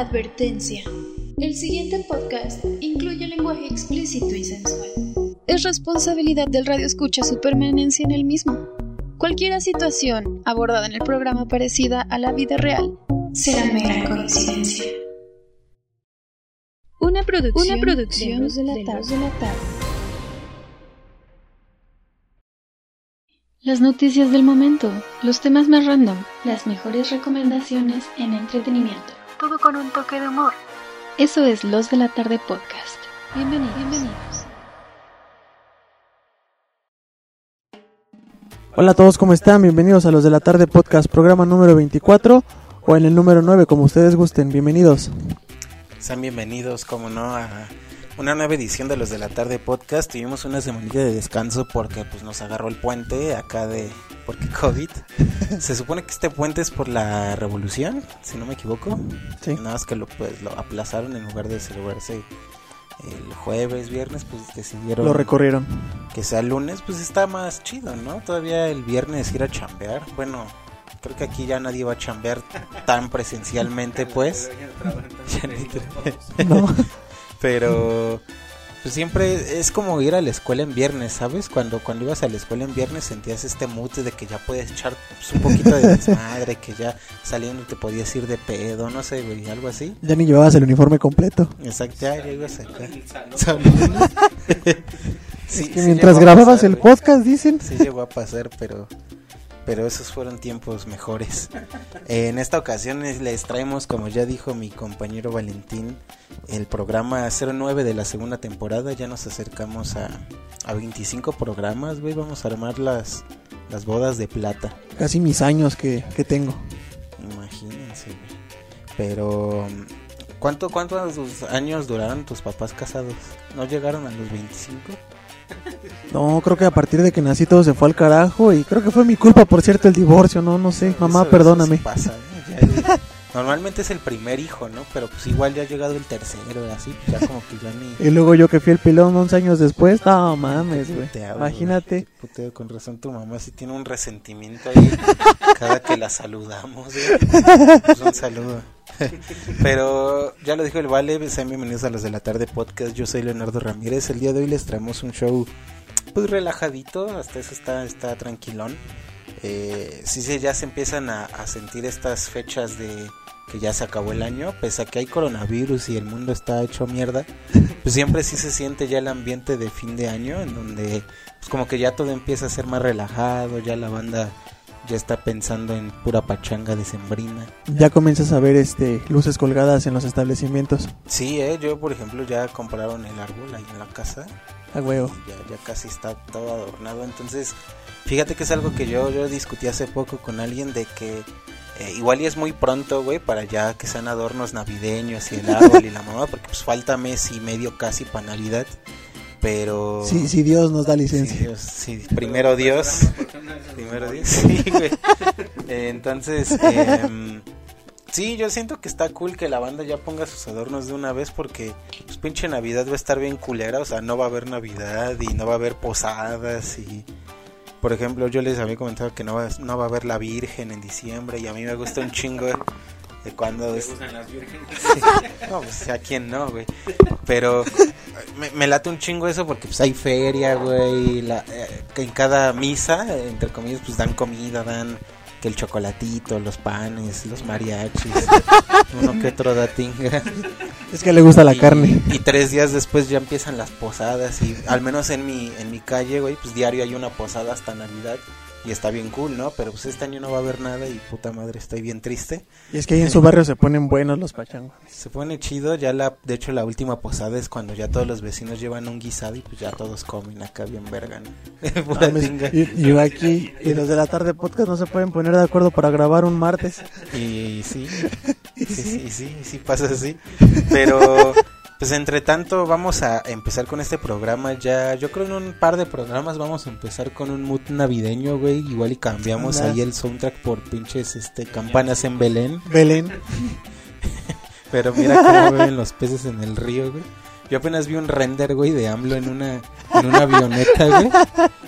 Advertencia. El siguiente podcast incluye lenguaje explícito y sensual. Es responsabilidad del radio escucha su permanencia en el mismo. Cualquier situación abordada en el programa parecida a la vida real será mera coincidencia. Una producción, Una producción de, la de la tarde. Las noticias del momento, los temas más random, las mejores recomendaciones en entretenimiento. Todo con un toque de humor. Eso es Los de la Tarde Podcast. Bienvenidos. Bienvenidos. Hola a todos, ¿cómo están? Bienvenidos a Los de la Tarde Podcast, programa número 24 o en el número 9, como ustedes gusten. Bienvenidos. Sean bienvenidos, como no, a una nueva edición de los de la tarde podcast. Tuvimos una semanita de descanso porque pues nos agarró el puente acá de porque COVID. Se supone que este puente es por la revolución, si no me equivoco. Sí. Nada más que lo pues lo aplazaron en lugar de celebrarse el jueves, viernes, pues decidieron Lo recorrieron. que sea lunes, pues está más chido, ¿no? Todavía el viernes ir a chambear. Bueno, creo que aquí ya nadie va a chambear tan presencialmente, pues. No. Pero pues siempre es como ir a la escuela en viernes, ¿sabes? Cuando cuando ibas a la escuela en viernes sentías este mood de que ya puedes echar pues, un poquito de desmadre, que ya saliendo te podías ir de pedo, no sé, güey, algo así. Ya ni llevabas el uniforme completo. Exacto, ya, ya ibas acá. sí, Que sí mientras grababas pasar, el podcast, dicen. Sí llegó a pasar, pero pero esos fueron tiempos mejores. Eh, en esta ocasión es- les traemos, como ya dijo mi compañero Valentín, el programa 09 de la segunda temporada. Ya nos acercamos a, a 25 programas, güey. Vamos a armar las, las bodas de plata. Casi mis años que, que tengo. Imagínense, güey. Pero, ¿cuánto, ¿cuántos años duraron tus papás casados? ¿No llegaron a los 25? No, creo que a partir de que nací todo se fue al carajo y creo que fue mi culpa, por cierto, el divorcio, no, no sé. Mamá, Eso- eso perdóname. sí pasa, ¿eh? Ya- normalmente es el primer hijo, ¿no? Pero pues igual ya ha llegado el tercero y así, pues ya como que ya ni... Y luego yo que fui el pilón 11 años después. No mames, güey. Imagínate. puteo, con razón tu mamá sí tiene un resentimiento ahí cada que la saludamos, güey. Pues un saludo. Pero ya lo dijo el Vale, sean bienvenidos a los de la tarde podcast. Yo soy Leonardo Ramírez. El día de hoy les traemos un show pues relajadito, hasta eso está, está tranquilón. Eh, sí, sí, ya se empiezan a, a sentir estas fechas de que ya se acabó el año, pese a que hay coronavirus y el mundo está hecho mierda, pues siempre sí se siente ya el ambiente de fin de año, en donde pues como que ya todo empieza a ser más relajado, ya la banda ya está pensando en pura pachanga decembrina. Ya comienzas a ver este luces colgadas en los establecimientos. Sí, eh, yo por ejemplo ya compraron el árbol ahí en la casa A huevo. ya, ya casi está todo adornado. Entonces, fíjate que es algo que yo, yo discutí hace poco con alguien de que eh, igual y es muy pronto, güey, para ya que sean adornos navideños y el árbol y la mamá, porque pues falta mes y medio casi para Navidad. Pero... Sí, sí, Dios nos da Sí, licencia. Dios, sí, primero Dios. Primero Dios. Sí, güey. Eh, entonces, em, sí, yo siento que está cool que la banda ya ponga sus adornos de una vez porque, pues, pinche Navidad va a estar bien culera. O sea, no va a haber Navidad y no va a haber posadas y. Por ejemplo, yo les había comentado que no va, no va a haber la Virgen en diciembre y a mí me gusta un chingo de cuando... es- Sí. No, pues a quién no, güey. Pero me, me late un chingo eso porque pues hay feria, güey. La, eh, en cada misa, entre comillas, pues dan comida, dan que el chocolatito, los panes, los mariachis, uno que otro datinga. Es que le gusta la Y- carne. Y tres días después ya empiezan las posadas y al menos en mi, en mi calle, güey, pues diario hay una posada hasta Navidad. Y está bien cool, ¿no? Pero pues este año no va a haber nada y puta madre, estoy bien triste. Y es que ahí en su barrio se ponen buenos los pachangos. Se pone chido, ya la, de hecho la última posada es cuando ya todos los vecinos llevan un guisado y pues ya todos comen acá bien verga, ¿no? Pura Mames, tinga. Y, y yo aquí y los de la tarde podcast no se pueden poner de acuerdo para grabar un martes. Y sí, sí, sí, sí, sí pasa así. Pero pues entre tanto vamos a empezar con este programa ya, yo creo en un par de programas vamos a empezar con un mood navideño, güey, igual y cambiamos Anda. ahí el soundtrack por pinches este campanas en Belén. Belén. Pero mira cómo beben los peces en el río, güey. Yo apenas vi un render, güey, de AMLO en una, en una avioneta, güey.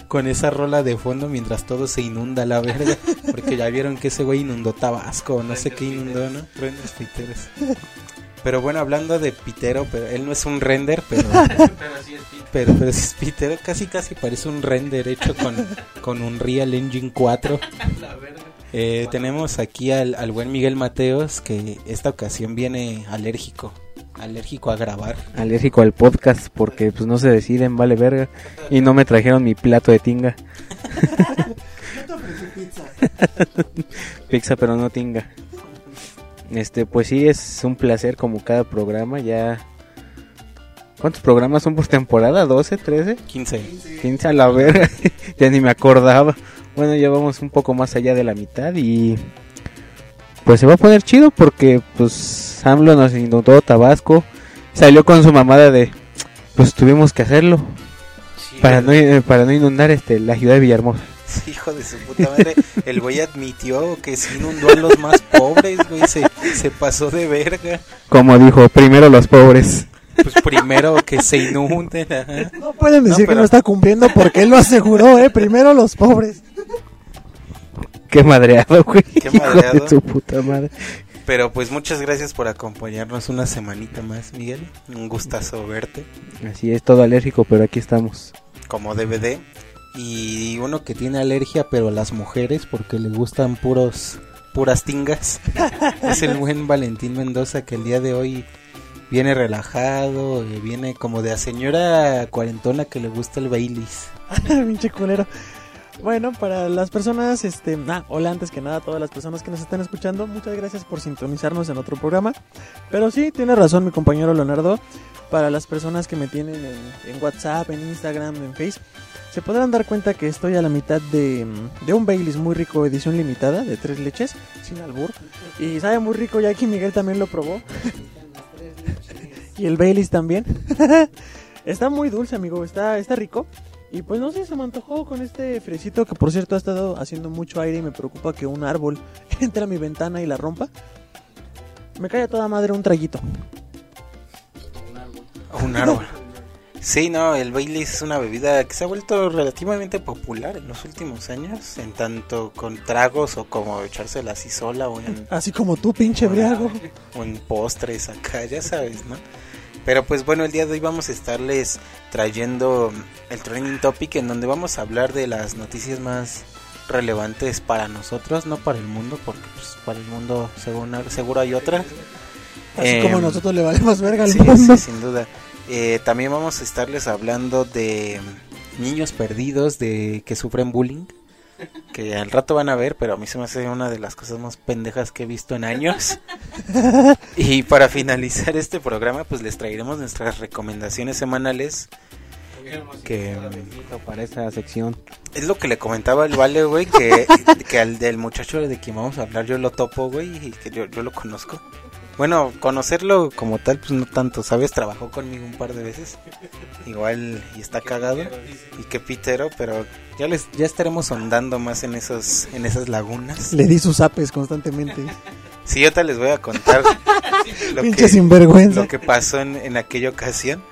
Con esa rola de fondo mientras todo se inunda, la verga. Porque ya vieron que ese güey inundó Tabasco, o no sé qué inundó, ¿no? Pero bueno, hablando de Pitero, pero él no es un render, pero Pero sí es Pete. pero, pero sí es Pitero, casi casi parece un render hecho con, con un Real Engine 4. La verga. Eh, tenemos aquí al, al buen Miguel Mateos que esta ocasión viene alérgico, alérgico a grabar. alérgico al podcast porque pues no se deciden, vale verga. Y no me trajeron mi plato de tinga. Pizza pero no tinga. Este, pues sí, es un placer como cada programa. Ya. ¿Cuántos programas son por temporada? ¿12, 13? 15. 15 a la verga. ya ni me acordaba. Bueno, ya vamos un poco más allá de la mitad y. Pues se va a poner chido porque, pues, AMLO nos inundó Tabasco. Salió con su mamada de. Pues tuvimos que hacerlo para no, eh, para no inundar este la ciudad de Villahermosa. Hijo de su puta madre. El güey admitió que se inundó a los más pobres, güey. Se, se pasó de verga. Como dijo, primero los pobres. Pues primero que se inunden. No pueden decir No, que no está cumpliendo porque él lo aseguró, ¿eh? Primero los pobres. Qué madreado, güey. Qué Hijo madreado. de su puta madre. Pero pues muchas gracias por acompañarnos una semanita más, Miguel. Un gustazo verte Así es, todo alérgico, pero aquí estamos. como DVD. Y uno que tiene alergia, pero a las mujeres, porque le gustan puros puras tingas. es el buen Valentín Mendoza que el día de hoy viene relajado, eh, viene como de a señora cuarentona que le gusta el Baileys. Pinche culero. Bueno, para las personas, este, ah, hola antes que nada, todas las personas que nos están escuchando, muchas gracias por sintonizarnos en otro programa. Pero sí, tiene razón mi compañero Leonardo, para las personas que me tienen en, en WhatsApp, en Instagram, en Face, se podrán dar cuenta que estoy a la mitad de, mm, de un Baileys muy rico, edición limitada, de tres leches, sin albur. Y sabe muy rico, ya que Miguel también lo probó. y el Baileys también. está muy dulce, amigo, está, está rico. Y pues no sé, se me antojó con este fresito que por cierto ha estado haciendo mucho aire y me preocupa que un árbol entre a mi ventana y la rompa. Me cae a toda madre un traguito. Un árbol. Sí, no, el Baileys es una bebida que se ha vuelto relativamente popular en los últimos años, en tanto con tragos o como echársela así sola o en, Así como tú, pinche briago. o en postres acá, ya sabes, ¿no? Pero pues bueno, el día de hoy vamos a estarles trayendo el trending topic en donde vamos a hablar de las noticias más relevantes para nosotros, no para el mundo, porque pues para el mundo según, seguro hay otras. Así Em, como a nosotros le valemos verga al Sí, mundo. sí, sin duda. Eh, también vamos a estarles hablando de niños perdidos de que sufren bullying. Que al rato van a ver, pero a mí se me hace una de las cosas más pendejas que he visto en años. y para finalizar este programa, pues les traeremos nuestras recomendaciones semanales. Que Para esa sección. es lo que le comentaba el Vale, güey, que, que al del muchacho de quien vamos a hablar yo lo topo, güey, y que yo, yo lo conozco. Bueno, conocerlo como tal, pues no tanto, ¿sabes? Trabajó conmigo un par de veces. Igual, y está cagado. Y qué pitero, pero ya les ya estaremos sondando más en esos en esas lagunas. Le di sus apes constantemente. Sí, ahorita les voy a contar lo que, sinvergüenza. lo que pasó en, en aquella ocasión.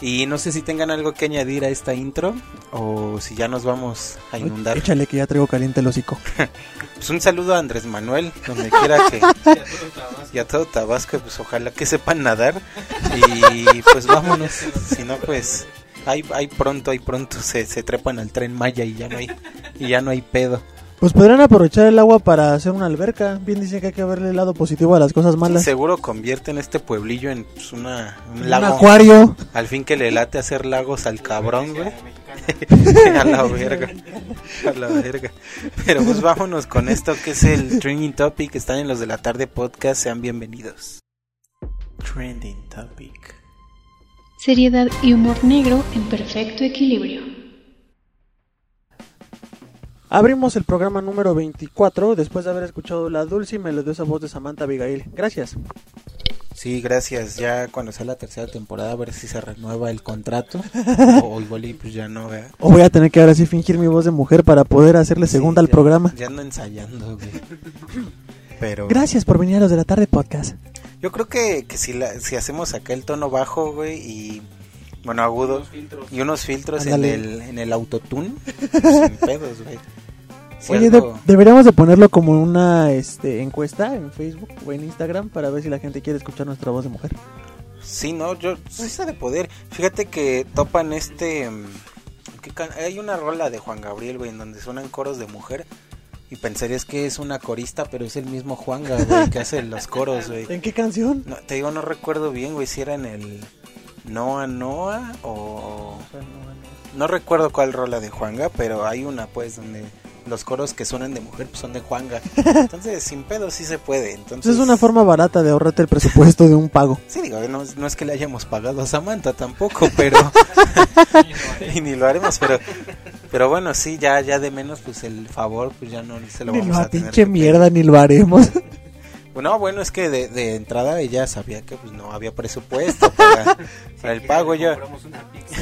Y no sé si tengan algo que añadir a esta intro o si ya nos vamos a inundar. Échale que ya traigo caliente el hocico. Pues un saludo a Andrés Manuel, donde quiera que... y a todo Tabasco, pues ojalá que sepan nadar. Y pues vámonos. Si no, pues... Hay, hay pronto, hay pronto se, se trepan al tren Maya y ya no hay, y ya no hay pedo. Pues podrían aprovechar el agua para hacer una alberca. Bien dicen que hay que verle el lado positivo a las cosas malas. Seguro convierten este pueblillo en pues, una, un Un lago. acuario. Al fin que le late hacer lagos al cabrón, güey. a la verga. A la verga. Pero pues vámonos con esto que es el Trending Topic. Están en los de la tarde podcast. Sean bienvenidos. Trending Topic. Seriedad y humor negro en perfecto equilibrio. Abrimos el programa número 24 después de haber escuchado la dulce y melodiosa voz de Samantha Abigail. Gracias. Sí, gracias. Ya cuando sea la tercera temporada, a ver si se renueva el contrato. o igual y pues ya no, ¿verdad? O voy a tener que ahora sí fingir mi voz de mujer para poder hacerle segunda Sí, al ya- programa. Ya ando ensayando, güey. Pero Gracias por venir a los de la tarde podcast. yo creo que, que si, la, si hacemos acá el tono bajo, güey, y bueno, agudo, y unos filtros en Ándale. el, en el autotune, pues, sin pedos, güey. Oye, de- deberíamos de ponerlo como una este, encuesta en Facebook o en Instagram para ver si la gente quiere escuchar nuestra voz de mujer. Sí, no, yo, esa de poder. Fíjate que topan este. mm, ¿qué can- Hay una rola de Juan Gabriel, güey, en donde suenan coros de mujer. Y pensarías que es una corista, pero es el mismo Juan güey, que hace los coros, güey. ¿En qué canción? No, te digo, no recuerdo bien, güey, si era en el Noa Noa o... No recuerdo cuál rola de Juanga, pero hay una, pues, donde los coros que suenan de mujer pues, son de Juanga. Entonces, sin pedo sí se puede. Entonces, Pues es una forma barata de ahorrarte el presupuesto de un pago. Sí, digo, no, no es que le hayamos pagado a Samantha tampoco, pero... y ni lo haremos, pero... Pero bueno, sí, ya ya de menos, pues el favor, pues ya no se lo Ni vamos a tener pinche mierda ni lo haremos. No, bueno, es que de, de entrada ella sabía que pues no había presupuesto para, para el pago. Ya Compramos una pizza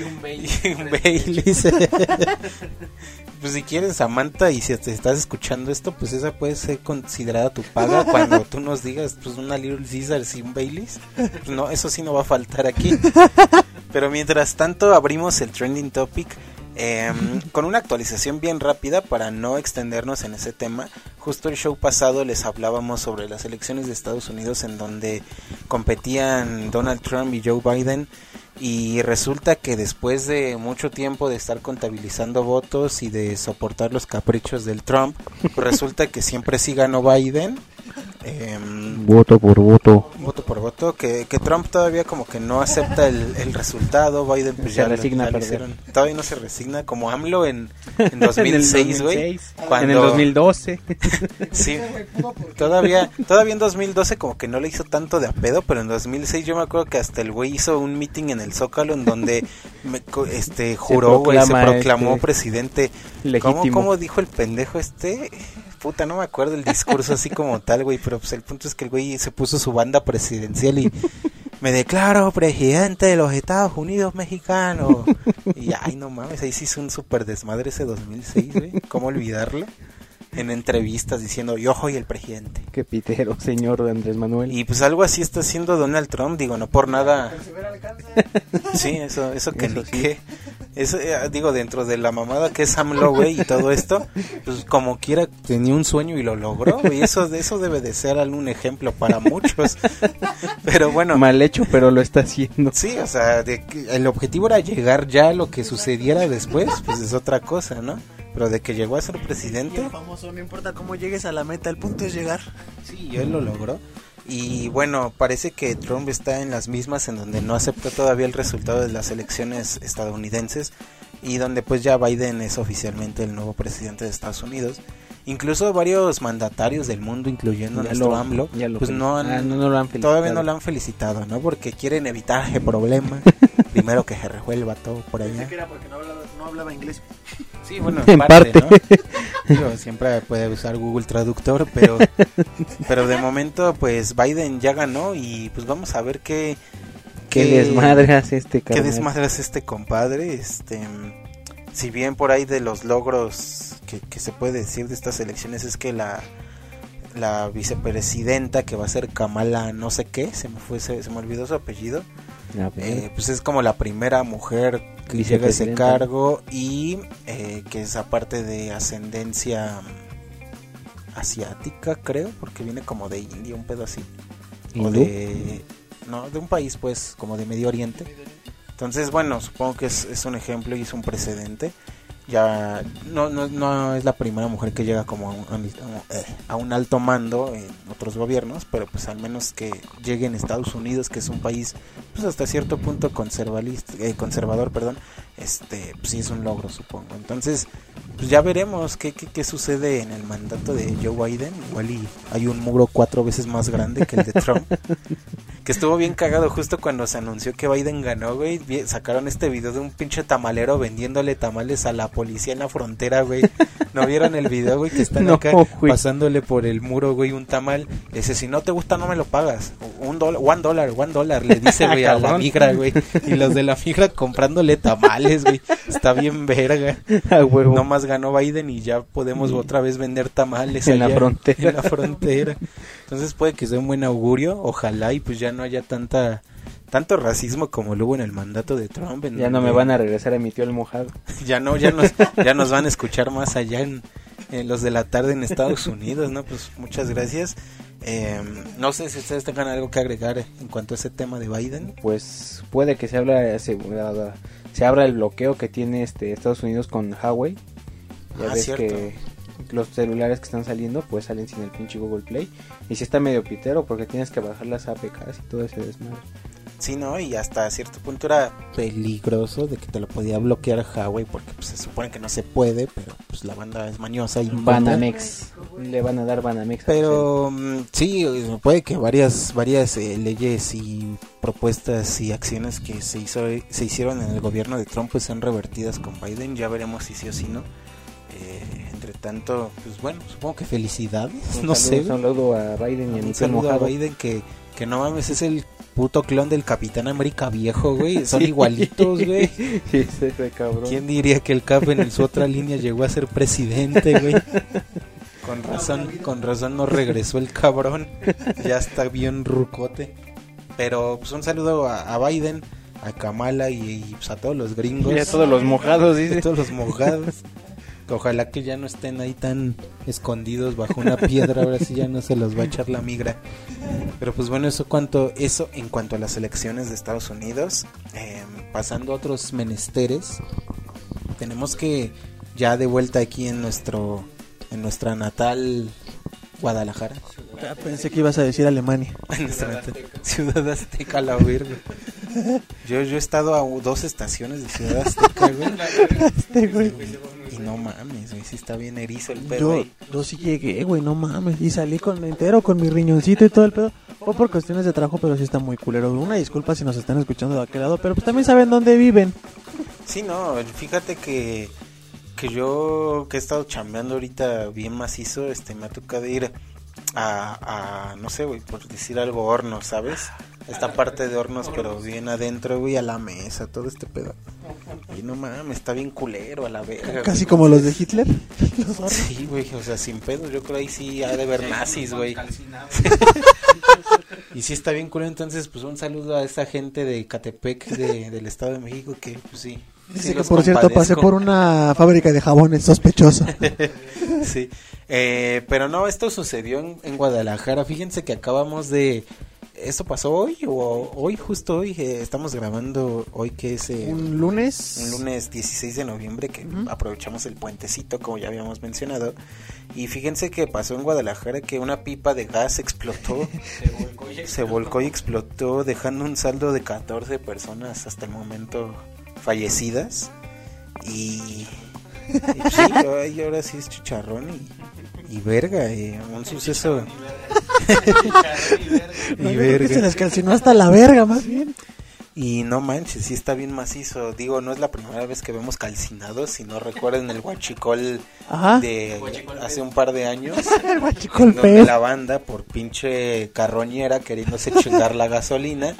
y un Baileys. y un Baileys. pues si quieres, Samantha, y si te estás escuchando esto, pues esa puede ser considerada tu paga cuando tú nos digas, pues una Little Caesars y un Baileys. Pues no, eso sí no va a faltar aquí. Pero mientras tanto, abrimos el trending topic. Eh, con una actualización bien rápida para no extendernos en ese tema. Justo el show pasado les hablábamos sobre las elecciones de Estados Unidos en donde competían Donald Trump y Joe Biden y resulta que después de mucho tiempo de estar contabilizando votos y de soportar los caprichos del Trump, resulta que siempre sí ganó Biden. Em, Voto por voto. voto por voto, que, que Trump todavía como que no acepta el, el resultado, Biden pues Se ya lo- resigna ya a lo hicieron. Todavía no se resigna, como AMLO en, en 2006, güey. En el cuando- 2012. Sí, todavía, todavía en 2012 como que no le hizo tanto de a pedo, pero en 2006 yo me acuerdo que hasta el güey hizo un meeting en el Zócalo en donde me co- este juró, güey, se proclama, proclamó este, presidente. ¿Cómo, Legítimo. ¿Cómo dijo el pendejo este? Puta, no me acuerdo el discurso así como tal, güey, pero pues el punto es que el güey se puso su banda presidencial y me declaro presidente de los Estados Unidos mexicanos. Y ay, no mames, ahí sí hizo un super desmadre ese 2006, güey. ¿Cómo olvidarlo? En entrevistas diciendo, yo soy el presidente. Qué pitero, señor Andrés Manuel. Y pues algo así está haciendo Donald Trump, digo, no por nada. Sí, eso, eso que Eso ni sí. qué. Eso, eh, digo, dentro de la mamada que es AMLO, güey, y todo esto, pues como quiera tenía un sueño y lo logró, y eso, eso debe de ser algún ejemplo para muchos. Pero bueno, Mal hecho, pero lo está haciendo. sí, o sea, de el objetivo era llegar ya a lo que sucediera después, pues es otra cosa, ¿no? Pero de que llegó a ser presidente, famoso, no importa cómo llegues a la meta, el punto es llegar. Sí, él lo logró. Y bueno, parece que Trump está en las mismas en donde no acepta todavía el resultado de las elecciones estadounidenses y donde pues ya Biden es oficialmente el nuevo presidente de Estados Unidos. Incluso varios mandatarios del mundo, incluyendo Ya nuestro lo- AMLO, lo pues no han, ah, no, no lo han todavía no lo han felicitado, ¿no? Porque quieren evitar ese problema. Primero que se resuelva todo por allá. era porque no hablaba, no hablaba inglés. Sí, bueno, En parte. ¿no? Digo, siempre puede usar Google Traductor, pero pero de momento pues Biden ya ganó y pues vamos a ver qué Qué desmadre hace este qué carnal. desmadre hace este compadre, este si bien por ahí de los logros que, que se puede decir de estas elecciones es que la la vicepresidenta que va a ser Kamala no sé qué, se me fue se, se me olvidó su apellido. Eh, pues es como la primera mujer que ese cargo y eh, que es aparte de ascendencia mm, asiática, creo, porque viene como de India, un pedo así. O de. No, de un país, pues, como de Medio Oriente. Entonces, bueno, supongo que es, es un ejemplo y es un precedente. Ya no, no, no es la primera mujer que llega como a un, a un- alto mando en otros gobiernos, pero pues al menos que llegue en Estados Unidos, que es un país pues hasta cierto punto conservalista, eh, conservador, perdón, este, pues sí es un logro, supongo. Entonces, pues ya veremos qué, qué, qué sucede en el mandato de Joe Biden. Igual y hay un muro cuatro veces más grande que el de Trump. que estuvo bien cagado justo cuando se anunció que Biden ganó, güey. Sacaron este video de un pinche tamalero vendiéndole tamales a la policía en la frontera, güey. ¿No vieron el video, güey? Que están No, acá güey. pasándole por el muro, güey, un tamal. Le dice, si no te gusta, no me lo pagas. Un dólar, one dólar, one dólar, le dice, güey, a la migra, güey. Y los de la migra comprándole tamales, güey. Está bien verga. A huevo. Nomás ganó Biden y ya podemos otra vez vender tamales En la frontera. En la frontera. Entonces puede que sea un buen augurio, ojalá y pues ya no haya tanta tanto racismo como lo hubo en el mandato de Trump. en Ya no me van a regresar a mi tío el mojado. ya no, ya nos, ya nos van a escuchar más allá en, los de la tarde en Estados Unidos, ¿no? Pues muchas gracias. Eh, no sé si ustedes tengan algo que agregar en cuanto a ese tema de Biden. Pues puede que se habla se, se abra el bloqueo que tiene este Estados Unidos con Huawei. Ya Ah, ves cierto. que los celulares que están saliendo pues salen sin el pinche Google Play y si está medio pitero porque tienes que bajar las APKs y todo ese desmadre. Sí, ¿no? Y hasta cierto punto era peligroso de que te lo podía bloquear Huawei porque pues, se supone que no se puede, pero pues la banda es mañosa y. Banamex. Le van a dar Banamex. Pero mm, sí, puede que varias varias eh, leyes y propuestas y acciones que se hizo se hicieron en el gobierno de Trump pues sean revertidas con Biden, ya veremos si sí o si no. Eh, entre tanto, pues bueno, supongo que felicidades, Un no saludo- sé. Un saludo a Biden y a Un saludo a. Biden que, que no mames, es el puto clon del Capitán América viejo, güey. Son igualitos, güey. Sí, ese, ese cabrón. ¿Quién diría que el Cap en su otra línea llegó a ser presidente, güey? Con razón, con razón no regresó el cabrón. Ya está bien rucote. Pero pues un saludo a, a Biden, a Kamala y, y, pues, a todos los gringos. Y a todos los mojados, A dice. todos los mojados. Ojalá que ya no estén ahí tan escondidos bajo una piedra, ahora sí ya no se los va a echar la migra. Pero pues bueno, eso cuanto eso en cuanto a las elecciones de Estados Unidos. Eh, pasando a otros menesteres, tenemos que ya de vuelta aquí en nuestro en nuestra natal Guadalajara, Ah, Pensé que ibas a decir Alemania. nuestra natal Ciudad Azteca, la verga. Yo, yo he estado a dos estaciones de Ciudad Azteca, güey. No mames, güey, sí está bien erizo el pedo Yo, ahí. yo sí llegué, güey, no mames. Y salí con entero, con mi riñoncito y todo el pedo. Fue por cuestiones de trabajo, pero sí está muy culero. Una disculpa si nos están escuchando de aquel lado, pero pues también saben dónde viven. Sí, no, fíjate que, que yo que he estado chambeando ahorita bien macizo, este, me ha tocado ir a, a no sé, güey, por decir algo, hornos, ¿sabes? Esta parte de hornos, pero bien adentro, güey, a la mesa, todo este pedo. Y no mames, está bien culero a la verga. Casi güey. como los de Hitler. Sí, güey, o sea, sin pedo, yo creo ahí sí ha de ver nazis, güey. Y sí está bien culero, entonces, pues un saludo a esa gente de Catepec, de, del Estado de México, que pues sí. Dice sí que por cierto pasé por una fábrica de jabones sospechoso. sí, eh, pero no, esto sucedió en, en Guadalajara. Fíjense que acabamos de. ¿Esto pasó hoy o hoy, justo hoy? eh, estamos grabando hoy que es eh, Un lunes. un lunes 16 de noviembre que aprovechamos el puentecito como ya habíamos mencionado. Y fíjense que pasó en Guadalajara que una pipa de gas explotó, se volcó y explotó dejando un saldo de 14 personas hasta el momento fallecidas. Y, y ahora sí es chicharrón y, y verga, eh, un suceso. y creo que se verga. les calcinó hasta la verga, más bien. Y no manches, sí está bien macizo. Digo, no es la primera vez que vemos calcinados. Si no recuerdan el guachicol Ajá. de hace un par de años. El guachicol donde feo. la banda, por pinche carroñera, queriéndose chingar la gasolina,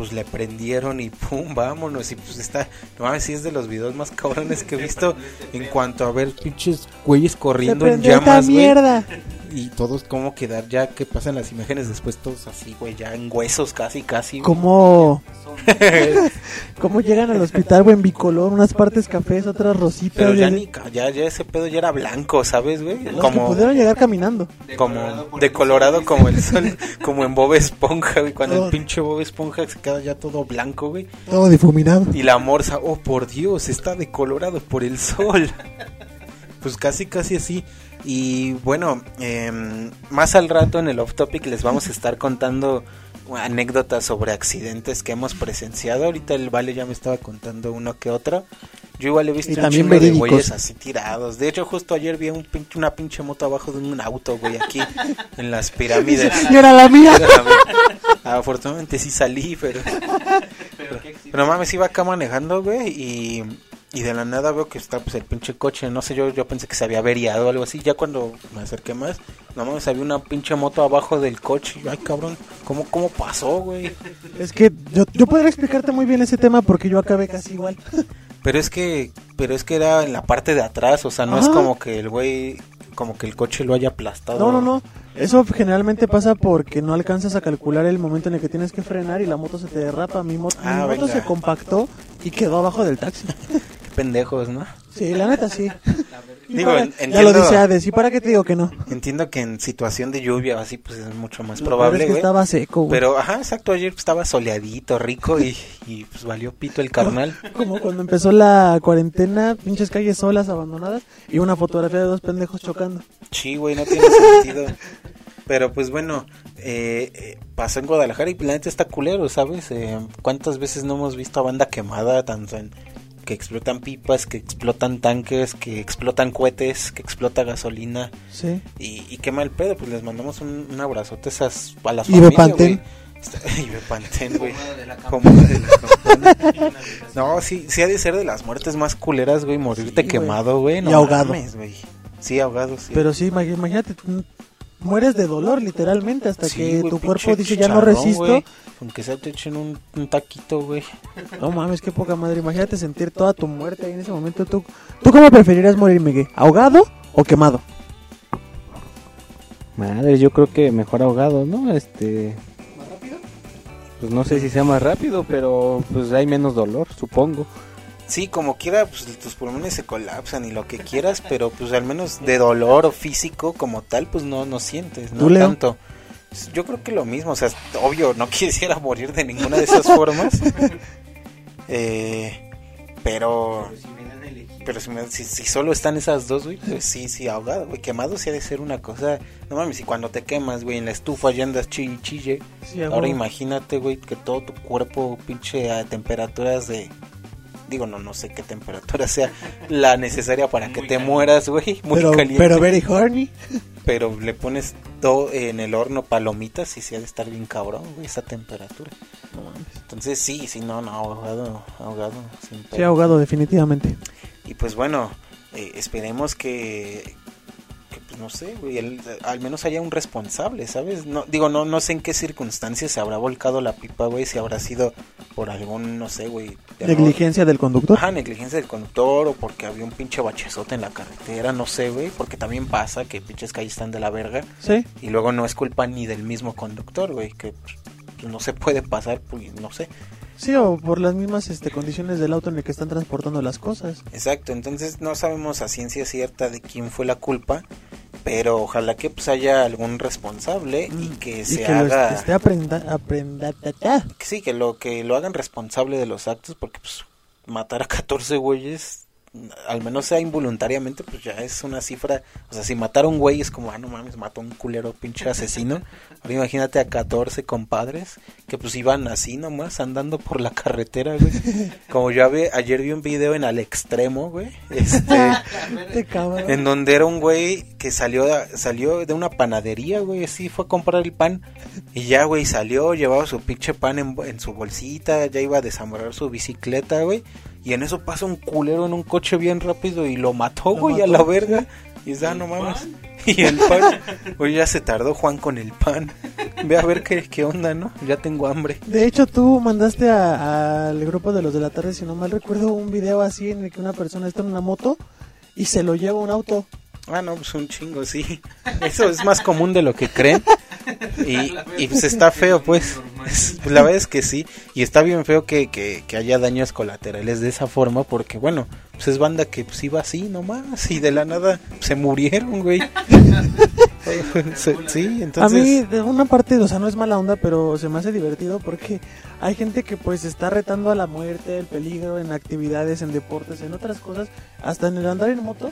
pues le prendieron y pum, vámonos. Y pues está, no mames, sí es de los videos más cabrones que he visto en cuanto a ver pinches güeyes corriendo en llamas, güey. mierda. Y todos como quedar ya que pasan las imágenes después todos así, güey, ya en huesos casi, casi. ¿Cómo, ¿Cómo llegan al hospital, güey, en bicolor? Unas partes cafés, otras rositas. Pero ya ni, ca- ya, ya ese pedo ya era blanco, ¿sabes, güey? Los que Como, pudieron llegar caminando. como de colorado como el sol, como en Bob Esponja, güey, cuando Oh. el pinche Bob Esponja se queda ya todo blanco, güey. Todo difuminado. Y la morsa, oh por Dios, está decolorado por el sol. Pues casi, casi así. Y bueno, em, más al rato en el off topic les vamos a estar contando anécdotas sobre accidentes que hemos presenciado. Ahorita el Vale ya me estaba contando uno que otro. Yo igual he visto Y un también chingo de güeyes así tirados. De hecho, justo ayer vi un pinche, una pinche moto abajo de un auto, güey, aquí en las pirámides. Y era la mía. Afortunadamente sí salí, pero... Pero mames, iba acá manejando, güey, y, y de la nada veo que está pues el pinche coche, no sé, yo, yo pensé que se había averiado o algo así, ya cuando me acerqué más, no mames, había una pinche moto abajo del coche, y, ay cabrón, ¿cómo, cómo pasó, güey? Es que yo, yo podría explicarte muy bien ese tema porque yo acabé casi igual. Pero es que, pero es que era en la parte de atrás, o sea, no es como que el güey, como que el coche lo haya aplastado. No, no, no. Eso generalmente pasa porque no alcanzas a calcular el momento en el que tienes que frenar y la moto se te derrapa. Mi, mo- Ah, mi moto venga. se compactó y quedó abajo del taxi. Pendejos, ¿no? Sí, la neta sí. Digo, para- en- ya lo entiendo- dice Hades, ¿y para qué te digo que no? Entiendo que en situación de lluvia o así, pues es mucho más Lo probable, es que güey. estaba seco, güey. Pero, ajá, exacto, ayer estaba soleadito, rico y, y pues valió pito el carnal. Como cuando empezó la cuarentena, pinches calles solas, abandonadas, y una fotografía de dos pendejos chocando. Sí, güey, no tiene sentido. Pero pues bueno, eh, eh, pasó en Guadalajara y la neta está culero, ¿sabes? Eh, ¿Cuántas veces no hemos visto a banda quemada, tanto en que explotan pipas, que explotan tanques, que explotan cohetes, que explota gasolina Sí. y, y quema el pedo? Pues les mandamos un, un abrazote a, esas, a las Y familias, Y Bepantén, güey. Pomada de la Pomada de la campana. No, sí, sí ha de ser de las muertes más culeras, güey, morirte Sí, quemado, güey. No Y ahogado. mames, güey. Sí, ahogado, sí. Pero sí, imag- imagínate, tú mueres de dolor literalmente hasta Sí, que tu cuerpo dice ya no resisto. Aunque sea te echen un, un taquito, güey. No mames, qué poca madre. Imagínate sentir toda tu muerte ahí en ese momento. ¿Tú, ¿tú cómo preferirías morir, Miguel? ¿Ahogado o quemado? Madre, yo creo que mejor ahogado, ¿no? Este. Pues no sé si sea más rápido, pero pues hay menos dolor, supongo. Sí, como quiera, pues tus pulmones se colapsan y lo que quieras, pero pues al menos de dolor o físico como tal, pues no, no sientes, no tanto. Yo creo que lo mismo, o sea, obvio, no quisiera morir de ninguna de esas formas. Eh, pero pero si, me- si, si solo están esas dos, güey, pues sí, sí, ahogado, güey. Quemado sí ha de ser una cosa. No mames, y cuando te quemas, güey, en la estufa ya andas chille chille. Sí, Ahora imagínate, güey, que todo tu cuerpo pinche a temperaturas de. Digo, no, no sé qué temperatura sea la necesaria para que te mueras, güey. Muy pero, caliente. pero very horny. Pero le pones todo en el horno palomitas y sí ha de estar bien cabrón, güey, esa temperatura. Entonces sí, sí, no, no, ahogado, ahogado. sin Sí, ahogado, definitivamente. Y pues bueno, eh, esperemos que, que, pues no sé, güey, el- al menos haya un responsable, ¿sabes? No, digo, no, no sé en qué circunstancias se habrá volcado la pipa, güey, si habrá sido por algún, no sé, güey. Negligencia del conductor. Ajá, negligencia del conductor o porque había un pinche bachezote en la carretera, no sé, güey, porque también pasa que pinches calles están de la verga Sí. y luego no es culpa ni del mismo conductor, güey, que pues, no se puede pasar, pues, no sé. Sí, o por las mismas este, condiciones del auto en el que están transportando las cosas. Exacto, entonces no sabemos a ciencia cierta de quién fue la culpa, pero ojalá que pues haya algún responsable y que Mm. y se que lo haga est- esté aprenda, aprenda, ta, ta. que sí, que lo que lo hagan responsable de los actos porque pues matar a 14 güeyes al menos sea involuntariamente, pues ya es una cifra, o sea, si matar a un güey es como, ah, no mames, mató a un culero pinche asesino, ahora imagínate a 14 compadres que pues iban así nomás, andando por la carretera, güey, como yo vi- ayer vi un video en Al Extremo, güey, este, en donde era un güey que salió de, salió de una panadería, güey, así fue a comprar el pan y ya, güey, salió, llevaba su pinche pan en, en su bolsita, ya iba a desambrar su bicicleta, güey, y en eso pasa un culero en un coche bien rápido y lo mató, güey, a la verga. Y ah, no mames. Y el pan, güey, ya se tardó Juan con el pan. Ve a ver qué, qué onda, ¿no? Ya tengo hambre. De hecho, tú mandaste al grupo de los de la tarde, si no mal recuerdo, un video así en el que una persona está en una moto y se lo lleva un auto. Ah, no, pues un chingo, sí. Eso es más común de lo que creen. Y, y pues está feo, pues. Es- pues, La verdad es que sí. Y está bien feo que, que, que haya daños colaterales de esa forma, porque bueno, pues es banda que pues iba así nomás. Y de la nada se murieron, güey. Sí, entonces. A mí, de una parte, o sea, no es mala onda, pero se me hace divertido porque hay gente que pues está retando a la muerte, el peligro en actividades, en deportes, en otras cosas, hasta en el andar en moto.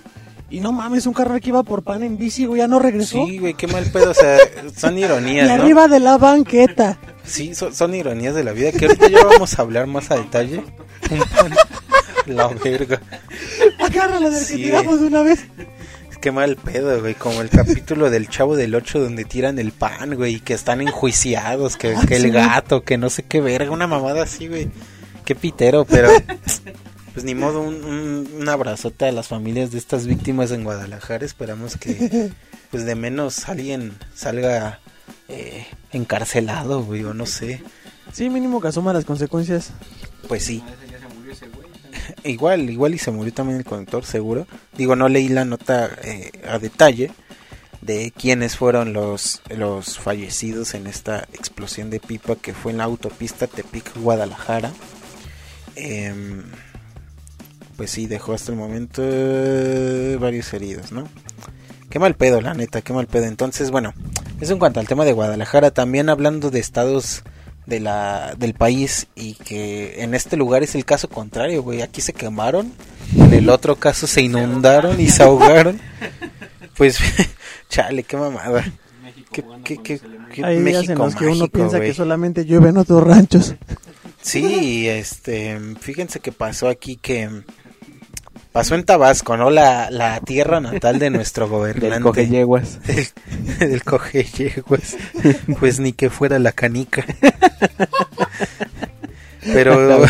Y no mames, un carnal que iba por pan en bici, güey, ya no regresó. Sí, güey, qué mal pedo. O sea, son y ironías, ¿no? arriba de la banqueta. Sí, son, son ironías de la vida que ahorita ya vamos a hablar más a detalle. La verga. Agárralo del Sí, que tiramos de una vez. Qué mal pedo, güey. Como el capítulo del Chavo del 8 donde tiran el pan, güey. Y que están enjuiciados. Que, que sí. el gato, que no sé qué verga. Una mamada así, güey. Qué pitero, pero. Pues ni modo, un, un, un abrazote a las familias de estas víctimas en Guadalajara. Esperamos que, pues de menos alguien salga eh, encarcelado, güey. O no sé. Sí, mínimo que asuma las consecuencias. Pues sí. Igual, igual y se murió también el conductor, seguro. Digo, no leí la nota eh, a detalle de quiénes fueron los, los fallecidos en esta explosión de pipa que fue en la autopista Tepic-Guadalajara. Em, pues sí, dejó hasta el momento eh, varios heridos, ¿no? Qué mal pedo, la neta, qué mal pedo. Entonces, bueno, eso en cuanto al tema de Guadalajara, también hablando de estados de la, del país y que en este lugar es el caso contrario, güey. Aquí se quemaron, en el otro caso se inundaron y se ahogaron. Pues, chale, qué mamada. Qué, qué, qué, qué Hay días en México los que uno piensa que solamente llueve en otros ranchos. Sí, este, fíjense que pasó aquí que pasó en Tabasco, ¿no? La, la tierra natal de nuestro Del gobernante. coge yeguas. del, del cogeyeguas. Pues ni que fuera la canica. Pero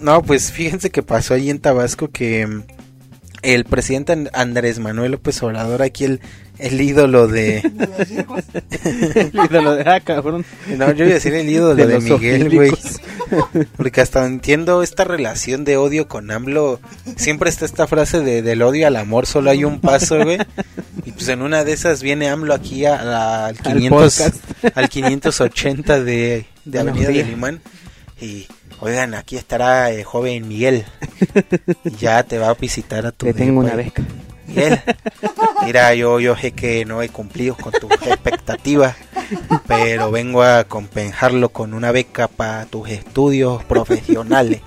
no, pues fíjense que pasó ahí en Tabasco que el presidente An- Andrés Manuel López Obrador, aquí el, el ídolo de... El ídolo de, ah, cabrón. No, yo iba a decir el ídolo de, Miguel, güey. Porque hasta entiendo esta relación de odio con AMLO. Siempre está esta frase de del odio al amor, solo hay un paso, güey. Y pues en una de esas viene AMLO aquí a- a- al, 500, podcast. al 580 de, de Avenida de días. Limán. Y, oigan, aquí estará el joven Miguel. Y ya te va a visitar a tu Le tengo una beca. Miguel, mira, yo, yo sé que no he cumplido con tus expectativas, pero vengo a compensarlo con una beca para tus estudios profesionales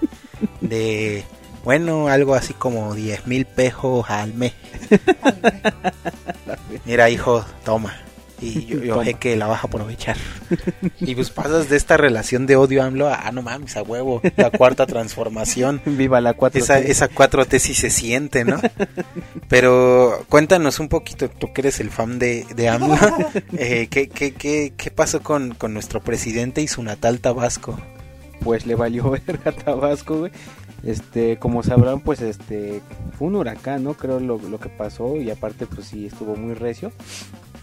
de, bueno, algo así como 10 mil pesos al mes. Mira, hijo, toma. Y yo, yo sé que la vas a aprovechar. Y pues pasas de esta relación de odio a AMLO a, ah, no mames, a huevo, la cuarta transformación. Viva la 4 Esa, esa 4T sí se siente, ¿no? Pero cuéntanos un poquito, tú que eres el fan de, de AMLO, eh, ¿qué, qué, qué, qué pasó con, con nuestro presidente y su natal Tabasco? pues le valió verga a Tabasco, güey. Este, como sabrán, pues este fue un huracán, ¿no? Creo lo, lo que pasó y aparte pues sí estuvo muy recio.